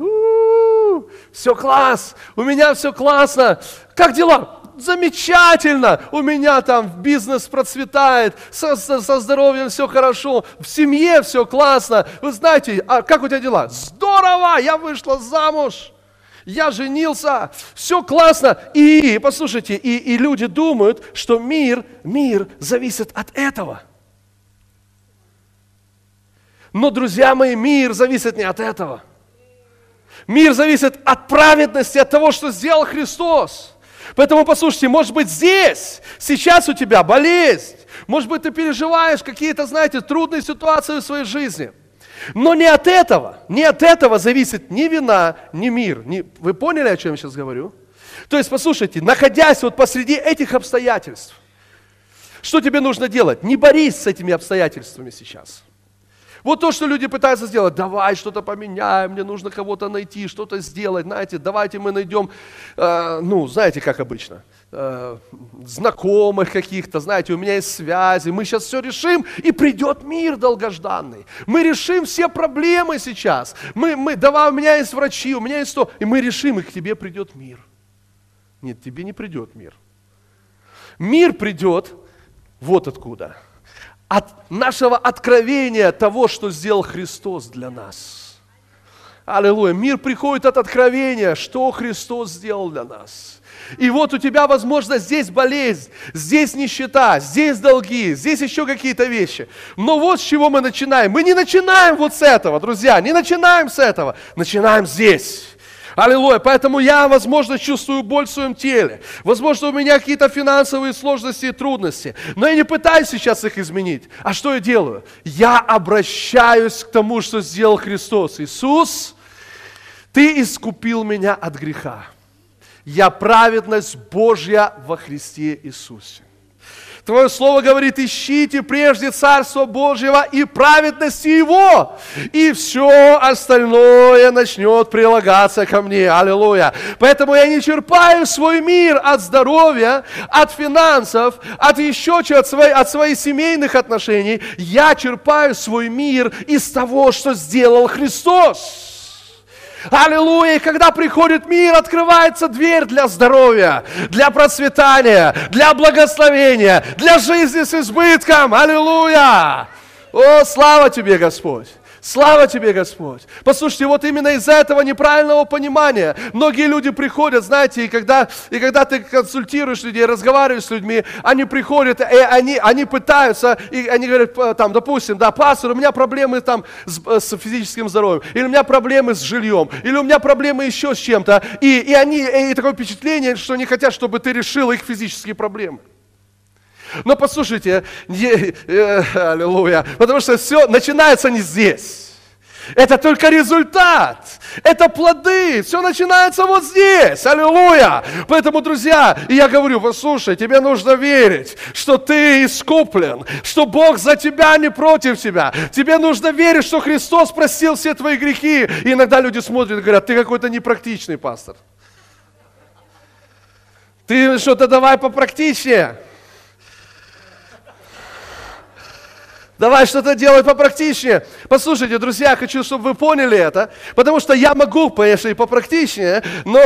Speaker 1: все класс, у меня все классно. Как дела? Замечательно, у меня там бизнес процветает, со, со, со здоровьем все хорошо, в семье все классно. Вы знаете, а как у тебя дела? Здорово, я вышла замуж я женился, все классно. И, послушайте, и, и люди думают, что мир, мир зависит от этого. Но, друзья мои, мир зависит не от этого. Мир зависит от праведности, от того, что сделал Христос. Поэтому послушайте, может быть здесь, сейчас у тебя болезнь, может быть ты переживаешь какие-то, знаете, трудные ситуации в своей жизни. Но не от этого, не от этого зависит ни вина, ни мир. Ни... Вы поняли, о чем я сейчас говорю? То есть, послушайте, находясь вот посреди этих обстоятельств, что тебе нужно делать? Не борись с этими обстоятельствами сейчас. Вот то, что люди пытаются сделать, давай что-то поменяем, мне нужно кого-то найти, что-то сделать, знаете, давайте мы найдем, э, ну, знаете, как обычно, э, знакомых каких-то, знаете, у меня есть связи, мы сейчас все решим, и придет мир долгожданный. Мы решим все проблемы сейчас. Мы, мы, давай, у меня есть врачи, у меня есть то, и мы решим, и к тебе придет мир. Нет, тебе не придет мир. Мир придет вот откуда – от нашего откровения того, что сделал Христос для нас. Аллилуйя. Мир приходит от откровения, что Христос сделал для нас. И вот у тебя, возможно, здесь болезнь, здесь нищета, здесь долги, здесь еще какие-то вещи. Но вот с чего мы начинаем. Мы не начинаем вот с этого, друзья, не начинаем с этого. Начинаем здесь. Аллилуйя. Поэтому я, возможно, чувствую боль в своем теле. Возможно, у меня какие-то финансовые сложности и трудности. Но я не пытаюсь сейчас их изменить. А что я делаю? Я обращаюсь к тому, что сделал Христос. Иисус, Ты искупил меня от греха. Я праведность Божья во Христе Иисусе. Твое слово говорит, ищите прежде Царство Божьего и праведности Его, и все остальное начнет прилагаться ко мне. Аллилуйя. Поэтому я не черпаю свой мир от здоровья, от финансов, от еще чего, от, от своих семейных отношений. Я черпаю свой мир из того, что сделал Христос. Аллилуйя! И когда приходит мир, открывается дверь для здоровья, для процветания, для благословения, для жизни с избытком. Аллилуйя! О, слава тебе, Господь! Слава тебе, Господь. Послушайте, вот именно из-за этого неправильного понимания многие люди приходят, знаете, и когда, и когда ты консультируешь людей, разговариваешь с людьми, они приходят, и они, они пытаются, и они говорят, там, допустим, да, пастор, у меня проблемы там с, с физическим здоровьем, или у меня проблемы с жильем, или у меня проблемы еще с чем-то, и, и они, и такое впечатление, что они хотят, чтобы ты решил их физические проблемы. Но послушайте, не, э, аллилуйя, потому что все начинается не здесь. Это только результат. Это плоды. Все начинается вот здесь. Аллилуйя. Поэтому, друзья, я говорю, послушай, тебе нужно верить, что ты искуплен, что Бог за тебя, а не против тебя. Тебе нужно верить, что Христос простил все твои грехи. И иногда люди смотрят и говорят, ты какой-то непрактичный пастор. Ты что-то давай попрактичнее. Давай что-то делать попрактичнее. Послушайте, друзья, хочу, чтобы вы поняли это, потому что я могу, конечно, и попрактичнее, но,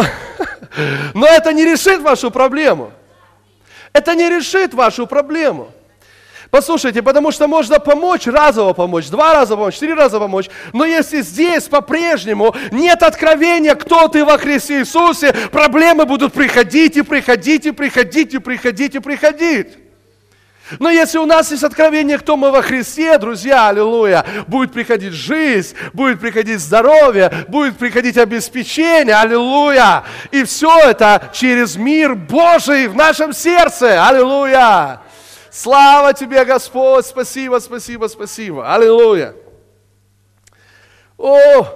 Speaker 1: но это не решит вашу проблему. Это не решит вашу проблему. Послушайте, потому что можно помочь, разово помочь, два раза помочь, три раза помочь, но если здесь по-прежнему нет откровения, кто ты во Христе Иисусе, проблемы будут приходить и приходить и приходить и приходить и приходить. Но если у нас есть откровение, кто мы во Христе, друзья, аллилуйя, будет приходить жизнь, будет приходить здоровье, будет приходить обеспечение, аллилуйя. И все это через мир Божий в нашем сердце, аллилуйя. Слава тебе, Господь, спасибо, спасибо, спасибо, аллилуйя. О,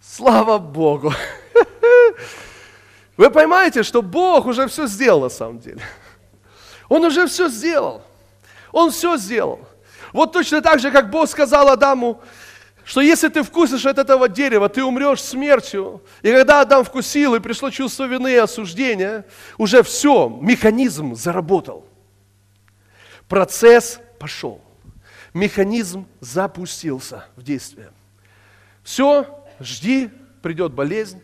Speaker 1: слава Богу. Вы понимаете, что Бог уже все сделал на самом деле. Он уже все сделал. Он все сделал. Вот точно так же, как Бог сказал Адаму, что если ты вкусишь от этого дерева, ты умрешь смертью. И когда Адам вкусил, и пришло чувство вины и осуждения, уже все, механизм заработал. Процесс пошел. Механизм запустился в действие. Все, жди, придет болезнь,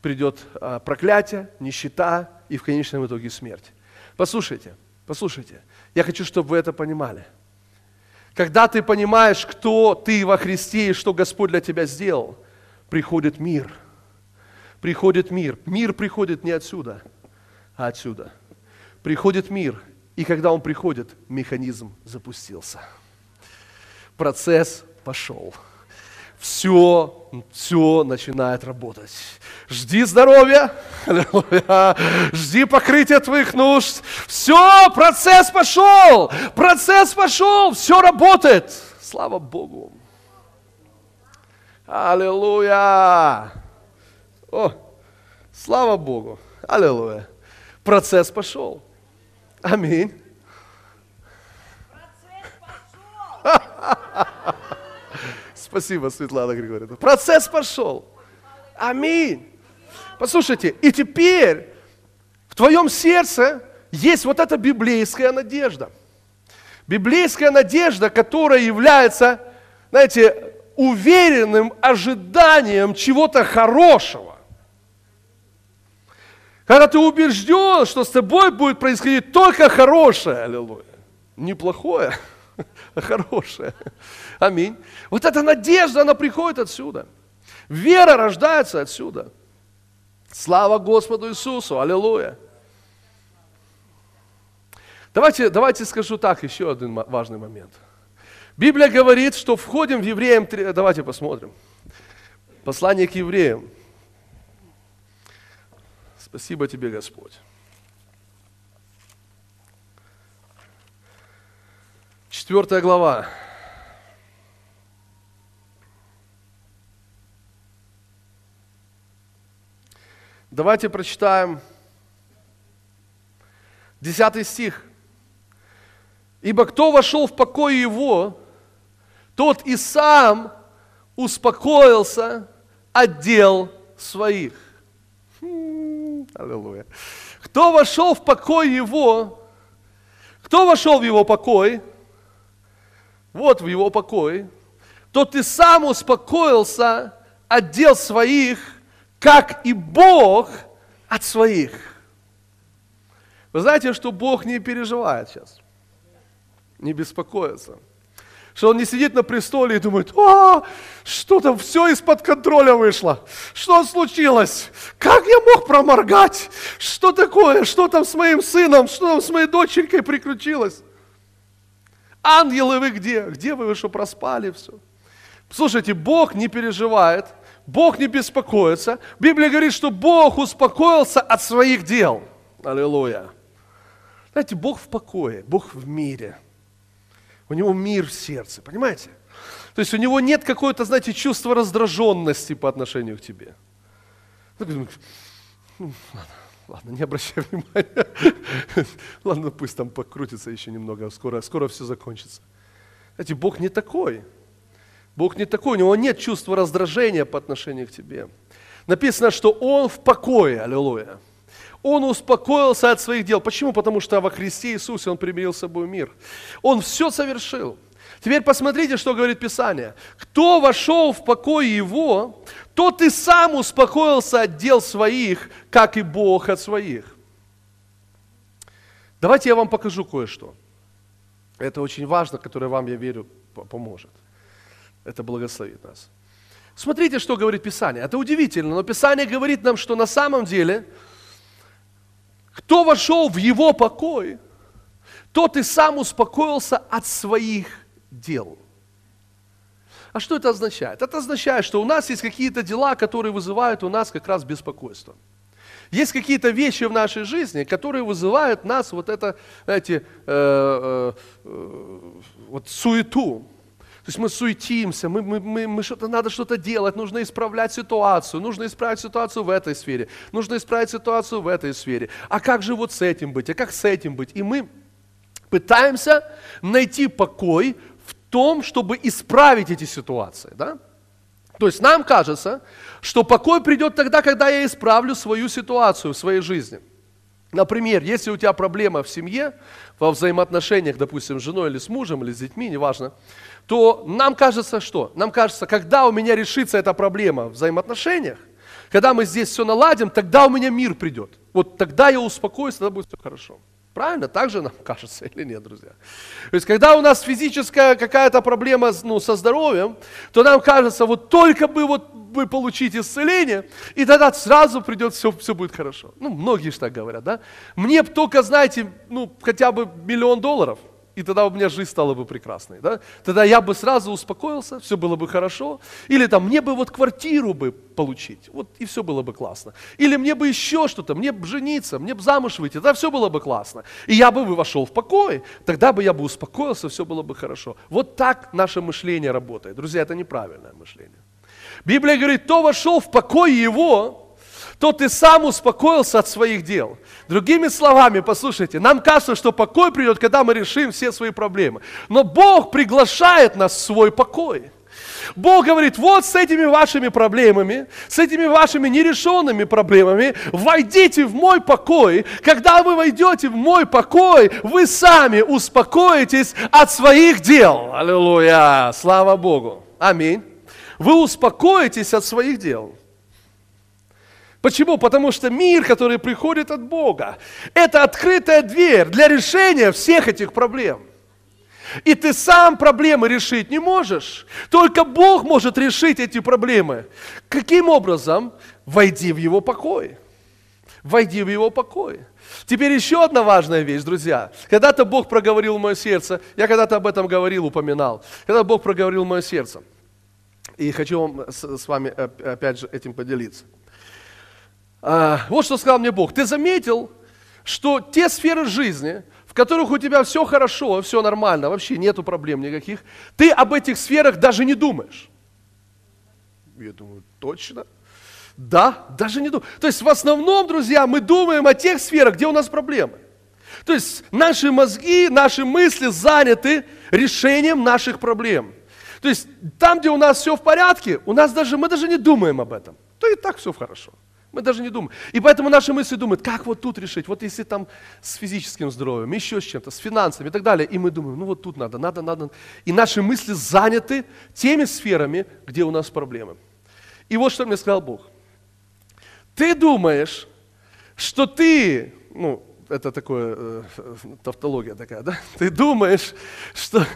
Speaker 1: придет а, проклятие, нищета и в конечном итоге смерть. Послушайте, послушайте, я хочу, чтобы вы это понимали. Когда ты понимаешь, кто ты во Христе и что Господь для тебя сделал, приходит мир. Приходит мир. Мир приходит не отсюда, а отсюда. Приходит мир. И когда он приходит, механизм запустился. Процесс пошел все, все начинает работать. Жди здоровья, жди покрытия твоих нужд. Все, процесс пошел, процесс пошел, все работает. Слава Богу. Аллилуйя. О, слава Богу. Аллилуйя. Процесс пошел. Аминь. Процесс пошел. Спасибо, Светлана Григорьевна. Процесс пошел. Аминь. Послушайте, и теперь в твоем сердце есть вот эта библейская надежда. Библейская надежда, которая является, знаете, уверенным ожиданием чего-то хорошего. Когда ты убежден, что с тобой будет происходить только хорошее, аллилуйя, неплохое, хорошее. Аминь. Вот эта надежда, она приходит отсюда. Вера рождается отсюда. Слава Господу Иисусу, аллилуйя. Давайте, давайте скажу так, еще один важный момент. Библия говорит, что входим в Евреям, давайте посмотрим. Послание к евреям. Спасибо тебе, Господь. Четвертая глава. Давайте прочитаем 10 стих. Ибо кто вошел в покой его, тот и сам успокоился от дел своих. Хм, аллилуйя. Кто вошел в покой его, кто вошел в его покой, вот в его покой, тот и сам успокоился от дел своих, как и Бог от своих. Вы знаете, что Бог не переживает сейчас не беспокоиться. Что он не сидит на престоле и думает, а, что там, все из-под контроля вышло. Что случилось? Как я мог проморгать? Что такое? Что там с моим сыном? Что там с моей дочерькой приключилось? Ангелы вы где? Где вы, вы что, проспали все? Слушайте, Бог не переживает, Бог не беспокоится. Библия говорит, что Бог успокоился от своих дел. Аллилуйя. Знаете, Бог в покое, Бог в мире – у него мир в сердце, понимаете? То есть у него нет какого-то, знаете, чувства раздраженности по отношению к тебе. Ну, ладно, ладно, не обращай внимания. Ладно, пусть там покрутится еще немного, скоро, скоро все закончится. Знаете, Бог не такой. Бог не такой, у него нет чувства раздражения по отношению к тебе. Написано, что Он в покое, аллилуйя он успокоился от своих дел. Почему? Потому что во Христе Иисусе он примирил с собой мир. Он все совершил. Теперь посмотрите, что говорит Писание. Кто вошел в покой его, тот и сам успокоился от дел своих, как и Бог от своих. Давайте я вам покажу кое-что. Это очень важно, которое вам, я верю, поможет. Это благословит нас. Смотрите, что говорит Писание. Это удивительно, но Писание говорит нам, что на самом деле кто вошел в его покой, тот и сам успокоился от своих дел. А что это означает? Это означает, что у нас есть какие-то дела, которые вызывают у нас как раз беспокойство. Есть какие-то вещи в нашей жизни, которые вызывают нас вот это, знаете, э, э, э, вот суету, то есть мы суетимся, мы, мы, мы, мы что-то, надо что-то делать, нужно исправлять ситуацию, нужно исправить ситуацию в этой сфере, нужно исправить ситуацию в этой сфере. А как же вот с этим быть, а как с этим быть? И мы пытаемся найти покой том, чтобы исправить эти ситуации. Да? То есть нам кажется, что покой придет тогда, когда я исправлю свою ситуацию в своей жизни. Например, если у тебя проблема в семье, во взаимоотношениях, допустим, с женой или с мужем, или с детьми, неважно, то нам кажется что? Нам кажется, когда у меня решится эта проблема в взаимоотношениях, когда мы здесь все наладим, тогда у меня мир придет. Вот тогда я успокоюсь, тогда будет все хорошо. Правильно? Так же нам кажется или нет, друзья? То есть, когда у нас физическая какая-то проблема ну, со здоровьем, то нам кажется, вот только бы вот вы получите исцеление, и тогда сразу придет, все, все будет хорошо. Ну, многие же так говорят, да? Мне только, знаете, ну, хотя бы миллион долларов – и тогда у меня жизнь стала бы прекрасной. Да? Тогда я бы сразу успокоился, все было бы хорошо. Или там, мне бы вот квартиру бы получить, вот и все было бы классно. Или мне бы еще что-то, мне бы жениться, мне бы замуж выйти, тогда все было бы классно. И я бы вошел в покой, тогда бы я бы успокоился, все было бы хорошо. Вот так наше мышление работает. Друзья, это неправильное мышление. Библия говорит, кто вошел в покой его, тот и сам успокоился от своих дел. Другими словами, послушайте, нам кажется, что покой придет, когда мы решим все свои проблемы. Но Бог приглашает нас в свой покой. Бог говорит, вот с этими вашими проблемами, с этими вашими нерешенными проблемами, войдите в мой покой. Когда вы войдете в мой покой, вы сами успокоитесь от своих дел. Аллилуйя! Слава Богу! Аминь. Вы успокоитесь от своих дел. Почему? Потому что мир, который приходит от Бога, это открытая дверь для решения всех этих проблем. И ты сам проблемы решить не можешь. Только Бог может решить эти проблемы. Каким образом? Войди в Его покой. Войди в Его покой. Теперь еще одна важная вещь, друзья. Когда-то Бог проговорил в мое сердце, я когда-то об этом говорил, упоминал. Когда Бог проговорил в мое сердце. И хочу вам, с вами опять же этим поделиться. А, вот что сказал мне Бог. Ты заметил, что те сферы жизни, в которых у тебя все хорошо, все нормально, вообще нету проблем никаких, ты об этих сферах даже не думаешь. Я думаю, точно? Да, даже не думаю. То есть в основном, друзья, мы думаем о тех сферах, где у нас проблемы. То есть наши мозги, наши мысли заняты решением наших проблем. То есть там, где у нас все в порядке, у нас даже, мы даже не думаем об этом. То и так все хорошо. Мы даже не думаем. И поэтому наши мысли думают, как вот тут решить, вот если там с физическим здоровьем, еще с чем-то, с финансами и так далее. И мы думаем, ну вот тут надо, надо, надо. И наши мысли заняты теми сферами, где у нас проблемы. И вот что мне сказал Бог. Ты думаешь, что ты, ну, это такое, э, тавтология такая, да? Ты думаешь, что,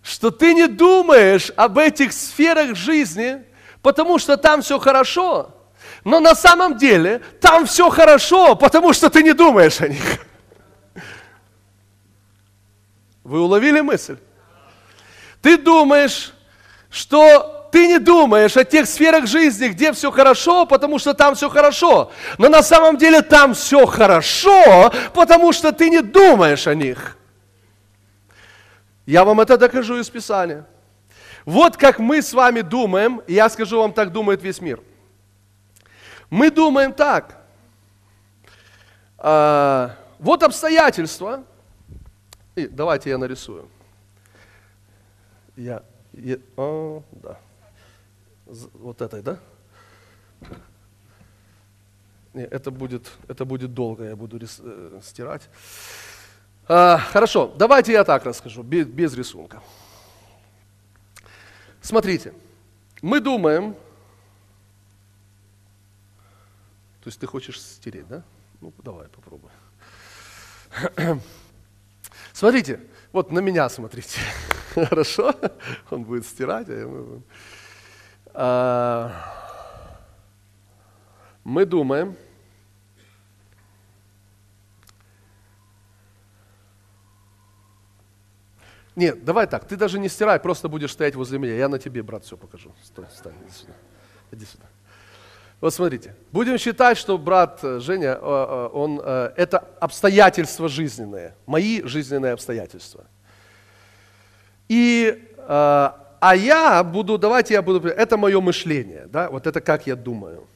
Speaker 1: что ты не думаешь об этих сферах жизни, потому что там все хорошо, но на самом деле там все хорошо, потому что ты не думаешь о них. Вы уловили мысль? Ты думаешь, что ты не думаешь о тех сферах жизни, где все хорошо, потому что там все хорошо. Но на самом деле там все хорошо, потому что ты не думаешь о них. Я вам это докажу из Писания. Вот как мы с вами думаем, и я скажу вам, так думает весь мир – мы думаем так. А, вот обстоятельства. И давайте я нарисую. Я, я о, да. Вот этой, да? Не, это будет, это будет долго, я буду рис, э, стирать. А, хорошо, давайте я так расскажу, без, без рисунка. Смотрите, мы думаем, То есть ты хочешь стереть, да? Ну, давай, попробуй. Смотрите, вот на меня смотрите. Хорошо? Он будет стирать, а мы а, Мы думаем, Нет, давай так, ты даже не стирай, просто будешь стоять возле меня. Я на тебе, брат, все покажу. Стой, встань, иди сюда. Иди сюда. Вот смотрите, будем считать, что брат э, Женя, э, э, он, это обстоятельства жизненные, мои жизненные обстоятельства. И, а я буду, давайте я буду, это мое мышление, да, вот это как я думаю.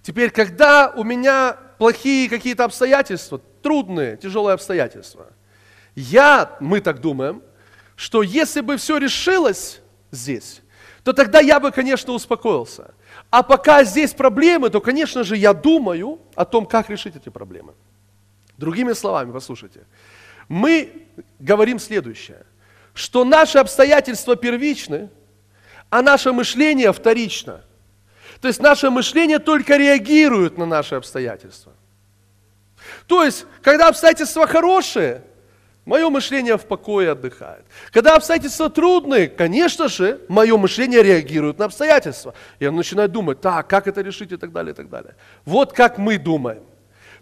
Speaker 1: Теперь, когда у меня плохие какие-то обстоятельства, трудные, тяжелые обстоятельства, я, мы так думаем, что если бы все решилось здесь, то тогда я бы, конечно, успокоился. А пока здесь проблемы, то, конечно же, я думаю о том, как решить эти проблемы. Другими словами, послушайте, мы говорим следующее, что наши обстоятельства первичны, а наше мышление вторично. То есть наше мышление только реагирует на наши обстоятельства. То есть, когда обстоятельства хорошие, Мое мышление в покое отдыхает. Когда обстоятельства трудные, конечно же, мое мышление реагирует на обстоятельства. Я начинаю думать, так, как это решить и так далее, и так далее. Вот как мы думаем.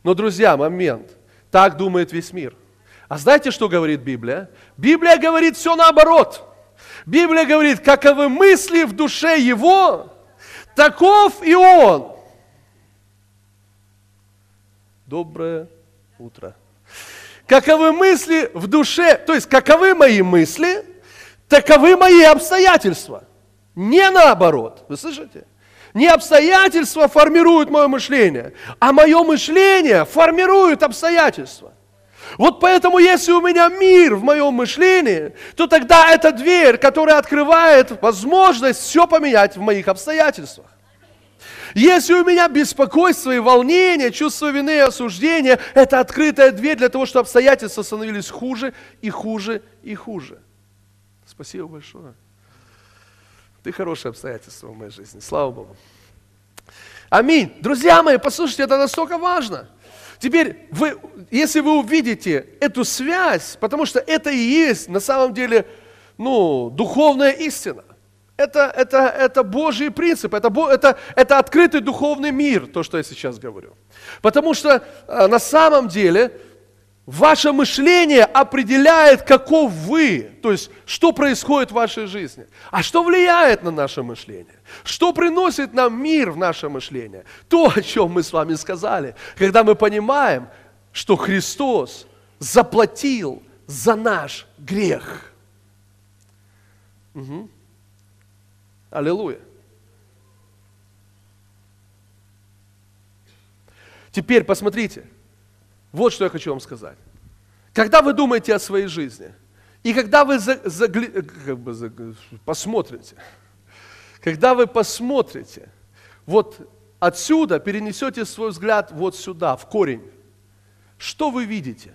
Speaker 1: Но, друзья, момент. Так думает весь мир. А знаете, что говорит Библия? Библия говорит все наоборот. Библия говорит, каковы мысли в душе его, таков и он. Доброе утро каковы мысли в душе, то есть каковы мои мысли, таковы мои обстоятельства. Не наоборот, вы слышите? Не обстоятельства формируют мое мышление, а мое мышление формирует обстоятельства. Вот поэтому, если у меня мир в моем мышлении, то тогда это дверь, которая открывает возможность все поменять в моих обстоятельствах. Если у меня беспокойство и волнение, чувство вины и осуждения, это открытая дверь для того, чтобы обстоятельства становились хуже и хуже и хуже. Спасибо большое. Ты хорошее обстоятельство в моей жизни. Слава Богу. Аминь. Друзья мои, послушайте, это настолько важно. Теперь, вы, если вы увидите эту связь, потому что это и есть на самом деле ну, духовная истина это, это, это Божий принцип, это, это, это открытый духовный мир, то, что я сейчас говорю. Потому что э, на самом деле ваше мышление определяет, каков вы, то есть что происходит в вашей жизни. А что влияет на наше мышление? Что приносит нам мир в наше мышление? То, о чем мы с вами сказали, когда мы понимаем, что Христос заплатил за наш грех. Угу. Аллилуйя. Теперь посмотрите. Вот что я хочу вам сказать. Когда вы думаете о своей жизни, и когда вы за, как бы за, посмотрите, когда вы посмотрите, вот отсюда перенесете свой взгляд вот сюда, в корень, что вы видите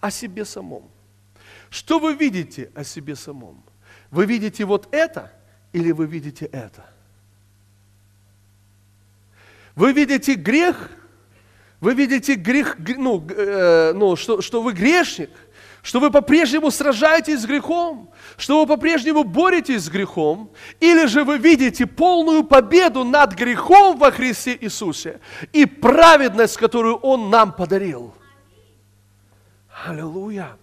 Speaker 1: о себе самом? Что вы видите о себе самом? Вы видите вот это или вы видите это? Вы видите грех? Вы видите грех, ну, э, ну что, что вы грешник? Что вы по-прежнему сражаетесь с грехом? Что вы по-прежнему боретесь с грехом? Или же вы видите полную победу над грехом во Христе Иисусе и праведность, которую Он нам подарил? Аллилуйя!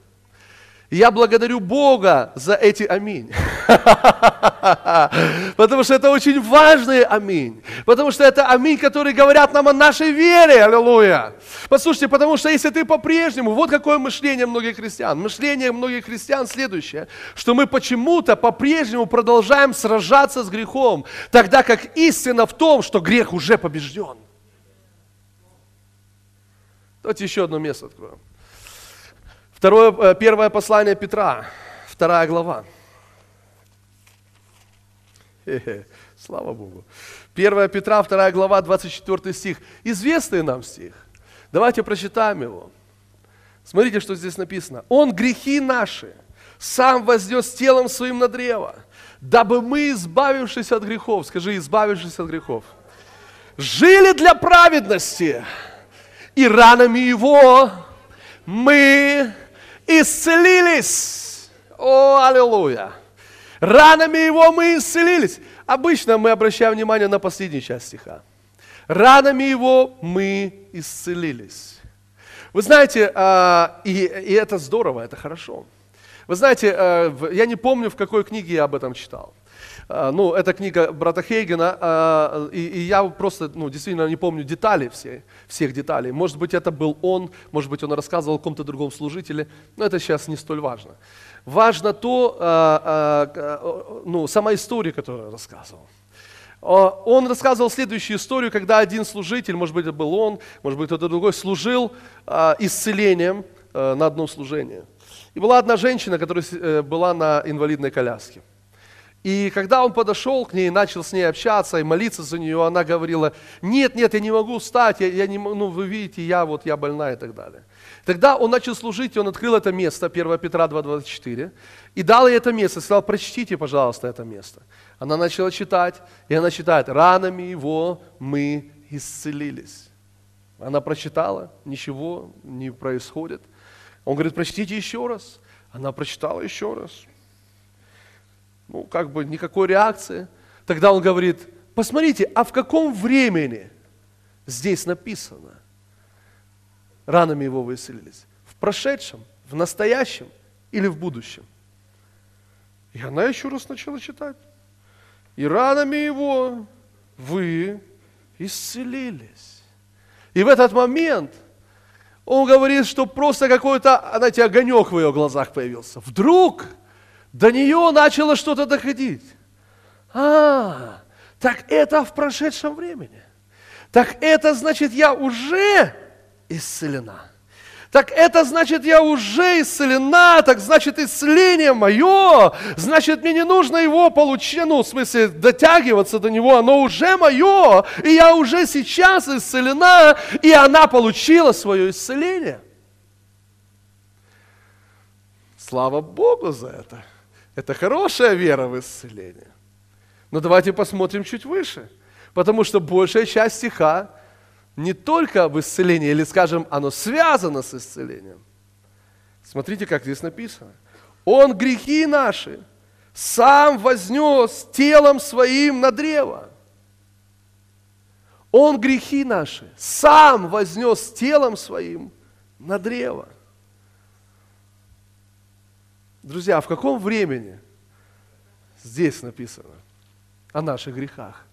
Speaker 1: Я благодарю Бога за эти аминь. Потому что это очень важные аминь. Потому что это аминь, которые говорят нам о нашей вере. Аллилуйя. Послушайте, потому что если ты по-прежнему, вот какое мышление многих христиан. Мышление многих христиан следующее, что мы почему-то по-прежнему продолжаем сражаться с грехом, тогда как истина в том, что грех уже побежден. Давайте еще одно место откроем. Второе, э, первое послание Петра, вторая глава. Хе-хе, слава Богу. 1 Петра, 2 глава, 24 стих. Известный нам стих. Давайте прочитаем его. Смотрите, что здесь написано. Он грехи наши сам вознес телом своим на древо, дабы мы, избавившись от грехов, скажи, избавившись от грехов, жили для праведности, и ранами его мы исцелились. О, аллилуйя. Ранами его мы исцелились. Обычно мы обращаем внимание на последнюю часть стиха. Ранами его мы исцелились. Вы знаете, а, и, и это здорово, это хорошо. Вы знаете, а, я не помню, в какой книге я об этом читал. А, ну, это книга брата Хейгена, а, и, я просто, ну, действительно не помню детали все, всех деталей. Может быть, это был он, может быть, он рассказывал о каком-то другом служителе, но это сейчас не столь важно. Важно то, а, ну, сама история, которую рассказывал. Он рассказывал следующую историю, когда один служитель, может быть, это был он, может быть, кто-то другой, служил исцелением на одном служении. И была одна женщина, которая э, была на инвалидной коляске. И когда он подошел к ней, начал с ней общаться и молиться за нее, она говорила, нет, нет, я не могу встать, я, я не, ну вы видите, я вот, я больна и так далее. Тогда он начал служить, он открыл это место, 1 Петра 2,24, и дал ей это место, сказал, прочтите, пожалуйста, это место. Она начала читать, и она читает, ранами его мы исцелились. Она прочитала, ничего не происходит. Он говорит, прочтите еще раз. Она прочитала еще раз ну, как бы никакой реакции. Тогда он говорит, посмотрите, а в каком времени здесь написано? Ранами его вы исцелились. В прошедшем, в настоящем или в будущем? И она еще раз начала читать. И ранами его вы исцелились. И в этот момент он говорит, что просто какой-то, знаете, огонек в ее глазах появился. Вдруг до нее начало что-то доходить. А, так это в прошедшем времени. Так это значит, я уже исцелена. Так это значит, я уже исцелена, так значит, исцеление мое, значит, мне не нужно его получить, ну, в смысле, дотягиваться до него, оно уже мое, и я уже сейчас исцелена, и она получила свое исцеление. Слава Богу за это. Это хорошая вера в исцеление. Но давайте посмотрим чуть выше. Потому что большая часть стиха не только в исцелении, или, скажем, оно связано с исцелением. Смотрите, как здесь написано. Он грехи наши сам вознес телом своим на древо. Он грехи наши сам вознес телом своим на древо. Друзья, в каком времени здесь написано о наших грехах?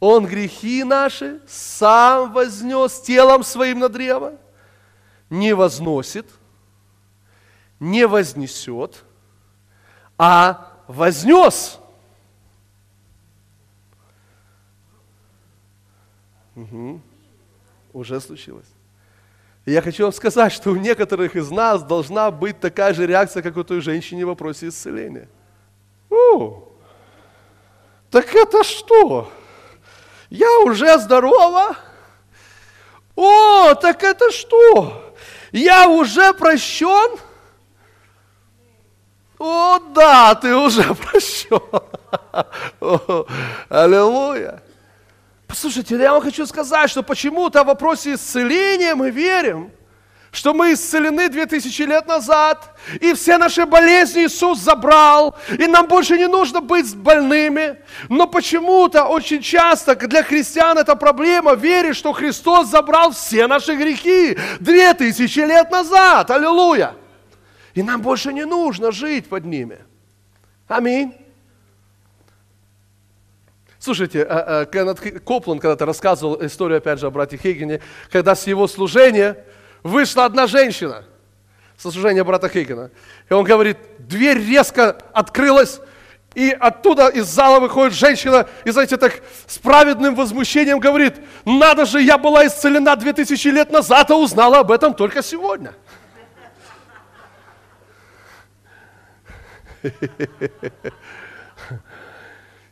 Speaker 1: Он грехи наши сам вознес телом своим на древо, не возносит, не вознесет, а вознес. Угу. Уже случилось. И я хочу вам сказать, что у некоторых из нас должна быть такая же реакция, как у той женщины в вопросе исцеления. У, так это что? Я уже здорова? О, так это что? Я уже прощен? О, да, ты уже прощен. аллилуйя. Послушайте, я вам хочу сказать, что почему-то в вопросе исцеления мы верим, что мы исцелены 2000 лет назад, и все наши болезни Иисус забрал, и нам больше не нужно быть больными. Но почему-то очень часто для христиан это проблема верить, что Христос забрал все наши грехи 2000 лет назад. Аллилуйя! И нам больше не нужно жить под ними. Аминь. Слушайте, а, а, Кеннет Копланд когда-то рассказывал историю, опять же, о брате Хейгене, когда с его служения вышла одна женщина, со служения брата Хейгена. И он говорит, дверь резко открылась, и оттуда из зала выходит женщина, и, знаете, так с праведным возмущением говорит, надо же, я была исцелена 2000 лет назад, а узнала об этом только сегодня.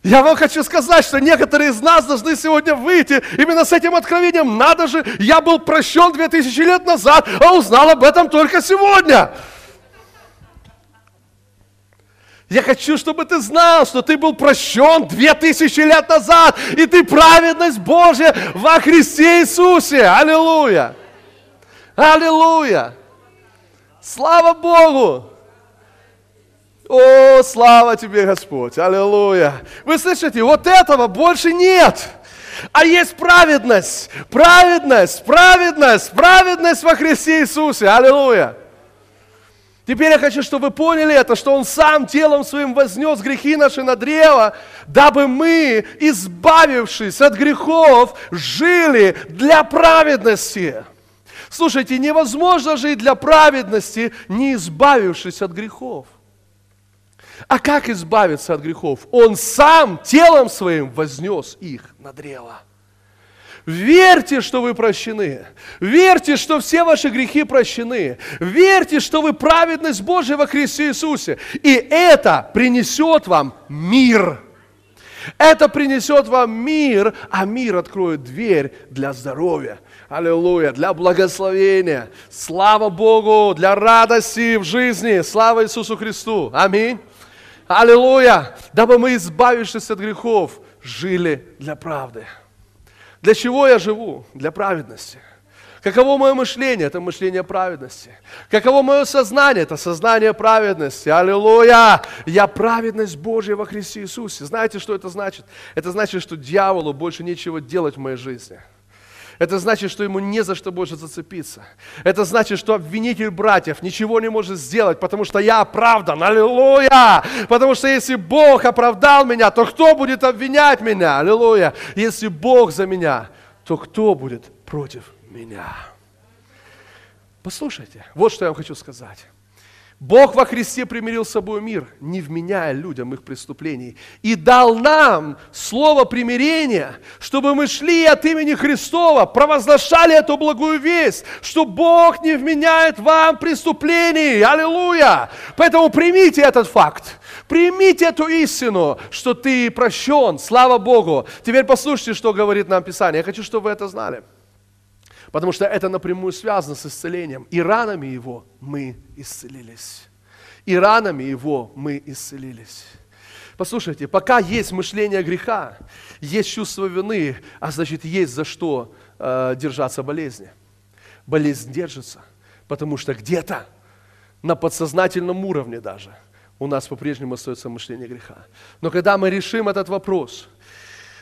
Speaker 1: Я вам хочу сказать, что некоторые из нас должны сегодня выйти именно с этим откровением. Надо же, я был прощен 2000 лет назад, а узнал об этом только сегодня. Я хочу, чтобы ты знал, что ты был прощен 2000 лет назад, и ты праведность Божья во Христе Иисусе. Аллилуйя! Аллилуйя! Слава Богу! О, слава тебе, Господь! Аллилуйя! Вы слышите, вот этого больше нет! А есть праведность, праведность, праведность, праведность во Христе Иисусе. Аллилуйя! Теперь я хочу, чтобы вы поняли это, что Он сам телом своим вознес грехи наши на древо, дабы мы, избавившись от грехов, жили для праведности. Слушайте, невозможно жить для праведности, не избавившись от грехов. А как избавиться от грехов? Он сам телом своим вознес их на древо. Верьте, что вы прощены. Верьте, что все ваши грехи прощены. Верьте, что вы праведность Божия во Христе Иисусе. И это принесет вам мир. Это принесет вам мир, а мир откроет дверь для здоровья. Аллилуйя, для благословения. Слава Богу, для радости в жизни. Слава Иисусу Христу. Аминь. Аллилуйя! Дабы мы, избавившись от грехов, жили для правды. Для чего я живу? Для праведности. Каково мое мышление? Это мышление праведности. Каково мое сознание? Это сознание праведности. Аллилуйя! Я праведность Божья во Христе Иисусе. Знаете, что это значит? Это значит, что дьяволу больше нечего делать в моей жизни – это значит, что ему не за что больше зацепиться. Это значит, что обвинитель братьев ничего не может сделать, потому что я оправдан. Аллилуйя! Потому что если Бог оправдал меня, то кто будет обвинять меня? Аллилуйя! Если Бог за меня, то кто будет против меня? Послушайте, вот что я вам хочу сказать. Бог во Христе примирил с собой мир, не вменяя людям их преступлений, и дал нам слово примирения, чтобы мы шли от имени Христова, провозглашали эту благую весть, что Бог не вменяет вам преступлений. Аллилуйя! Поэтому примите этот факт. Примите эту истину, что ты прощен. Слава Богу. Теперь послушайте, что говорит нам Писание. Я хочу, чтобы вы это знали. Потому что это напрямую связано с исцелением. И ранами его мы исцелились. И ранами его мы исцелились. Послушайте, пока есть мышление греха, есть чувство вины, а значит есть за что э, держаться болезни. Болезнь держится, потому что где-то на подсознательном уровне даже у нас по-прежнему остается мышление греха. Но когда мы решим этот вопрос –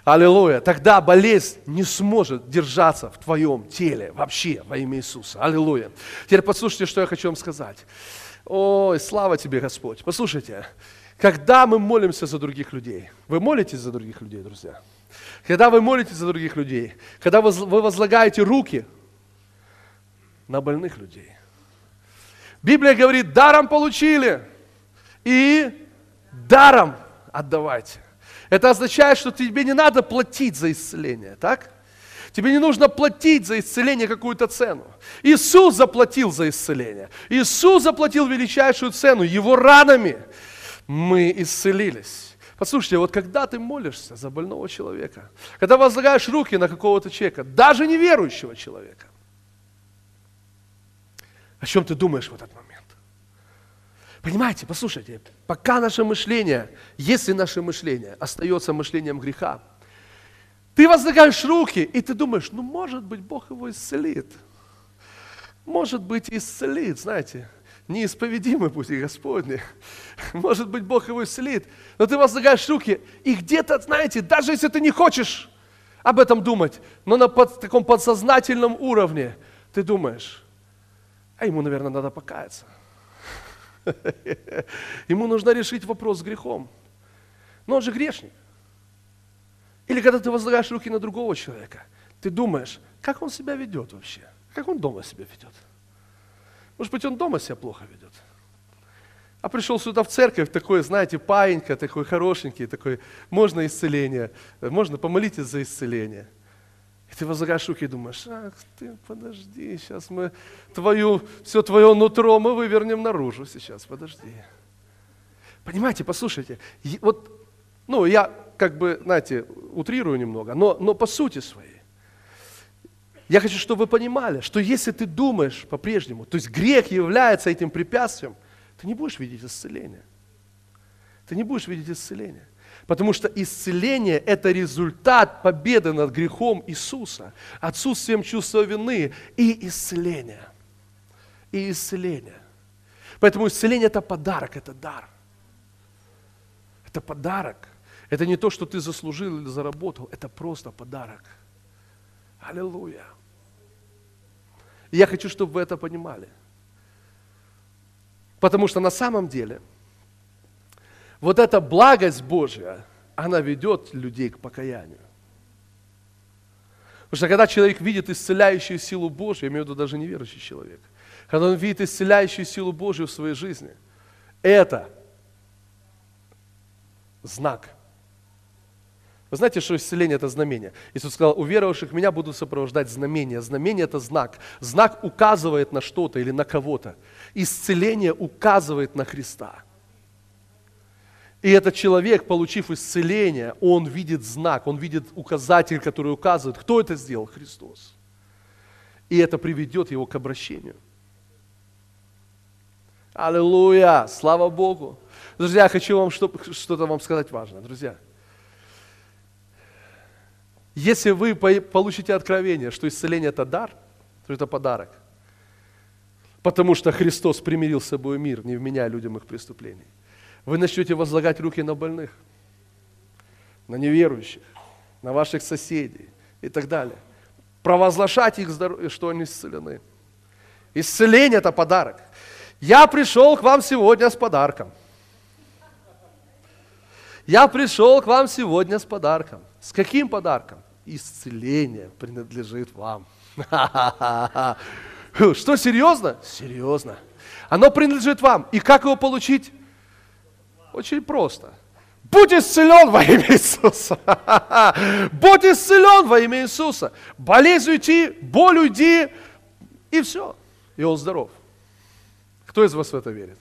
Speaker 1: Аллилуйя. Тогда болезнь не сможет держаться в твоем теле вообще во имя Иисуса. Аллилуйя. Теперь послушайте, что я хочу вам сказать. Ой, слава тебе, Господь. Послушайте, когда мы молимся за других людей, вы молитесь за других людей, друзья? Когда вы молитесь за других людей, когда вы возлагаете руки на больных людей. Библия говорит, даром получили и даром отдавайте. Это означает, что тебе не надо платить за исцеление, так? Тебе не нужно платить за исцеление какую-то цену. Иисус заплатил за исцеление. Иисус заплатил величайшую цену. Его ранами мы исцелились. Послушайте, вот когда ты молишься за больного человека, когда возлагаешь руки на какого-то человека, даже неверующего человека, о чем ты думаешь в этот момент? Понимаете, послушайте, пока наше мышление, если наше мышление остается мышлением греха, ты возлагаешь руки, и ты думаешь, ну, может быть, Бог его исцелит. Может быть, исцелит, знаете, неисповедимый пути Господни. Может быть, Бог его исцелит. Но ты возлагаешь руки, и где-то, знаете, даже если ты не хочешь об этом думать, но на под, таком подсознательном уровне ты думаешь, а ему, наверное, надо покаяться. Ему нужно решить вопрос с грехом. Но он же грешник. Или когда ты возлагаешь руки на другого человека, ты думаешь, как он себя ведет вообще? Как он дома себя ведет? Может быть, он дома себя плохо ведет. А пришел сюда в церковь, такой, знаете, паинька, такой хорошенький, такой, можно исцеление, можно помолитесь за исцеление. И ты возлагаешь руки и думаешь, ах ты, подожди, сейчас мы твою, все твое нутро мы вывернем наружу сейчас, подожди. Понимаете, послушайте, вот, ну, я как бы, знаете, утрирую немного, но, но по сути своей. Я хочу, чтобы вы понимали, что если ты думаешь по-прежнему, то есть грех является этим препятствием, ты не будешь видеть исцеление. Ты не будешь видеть исцеление. Потому что исцеление – это результат победы над грехом Иисуса, отсутствием чувства вины и исцеления. И исцеление. Поэтому исцеление – это подарок, это дар. Это подарок. Это не то, что ты заслужил или заработал, это просто подарок. Аллилуйя. И я хочу, чтобы вы это понимали. Потому что на самом деле вот эта благость Божья, она ведет людей к покаянию. Потому что когда человек видит исцеляющую силу Божью, я имею в виду даже неверующий человек, когда он видит исцеляющую силу Божью в своей жизни, это знак – вы знаете, что исцеление – это знамение. Иисус сказал, у верующих меня будут сопровождать знамения. Знамение – это знак. Знак указывает на что-то или на кого-то. Исцеление указывает на Христа. И этот человек, получив исцеление, он видит знак, он видит указатель, который указывает, кто это сделал? Христос. И это приведет его к обращению. Аллилуйя! Слава Богу! Друзья, хочу вам что-то вам сказать важное. Друзья, если вы получите откровение, что исцеление – это дар, то это подарок. Потому что Христос примирил с собой мир, не вменяя людям их преступлений. Вы начнете возлагать руки на больных, на неверующих, на ваших соседей и так далее. Провозглашать их здоровье, что они исцелены. Исцеление – это подарок. Я пришел к вам сегодня с подарком. Я пришел к вам сегодня с подарком. С каким подарком? Исцеление принадлежит вам. Что, серьезно? Серьезно. Оно принадлежит вам. И как его получить? Очень просто. Будь исцелен во имя Иисуса. Будь исцелен во имя Иисуса. Болезнь уйти, боль уйди, и все. И он здоров. Кто из вас в это верит?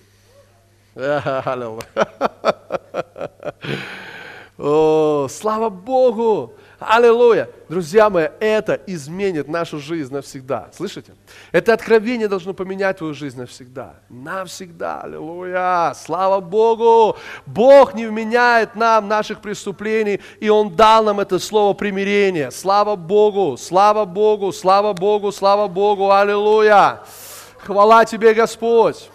Speaker 1: О, слава Богу! Аллилуйя! Друзья мои, это изменит нашу жизнь навсегда. Слышите? Это откровение должно поменять твою жизнь навсегда. Навсегда. Аллилуйя! Слава Богу! Бог не вменяет нам наших преступлений, и Он дал нам это слово примирения. Слава Богу! Слава Богу! Слава Богу! Слава Богу! Аллилуйя! Хвала Тебе, Господь!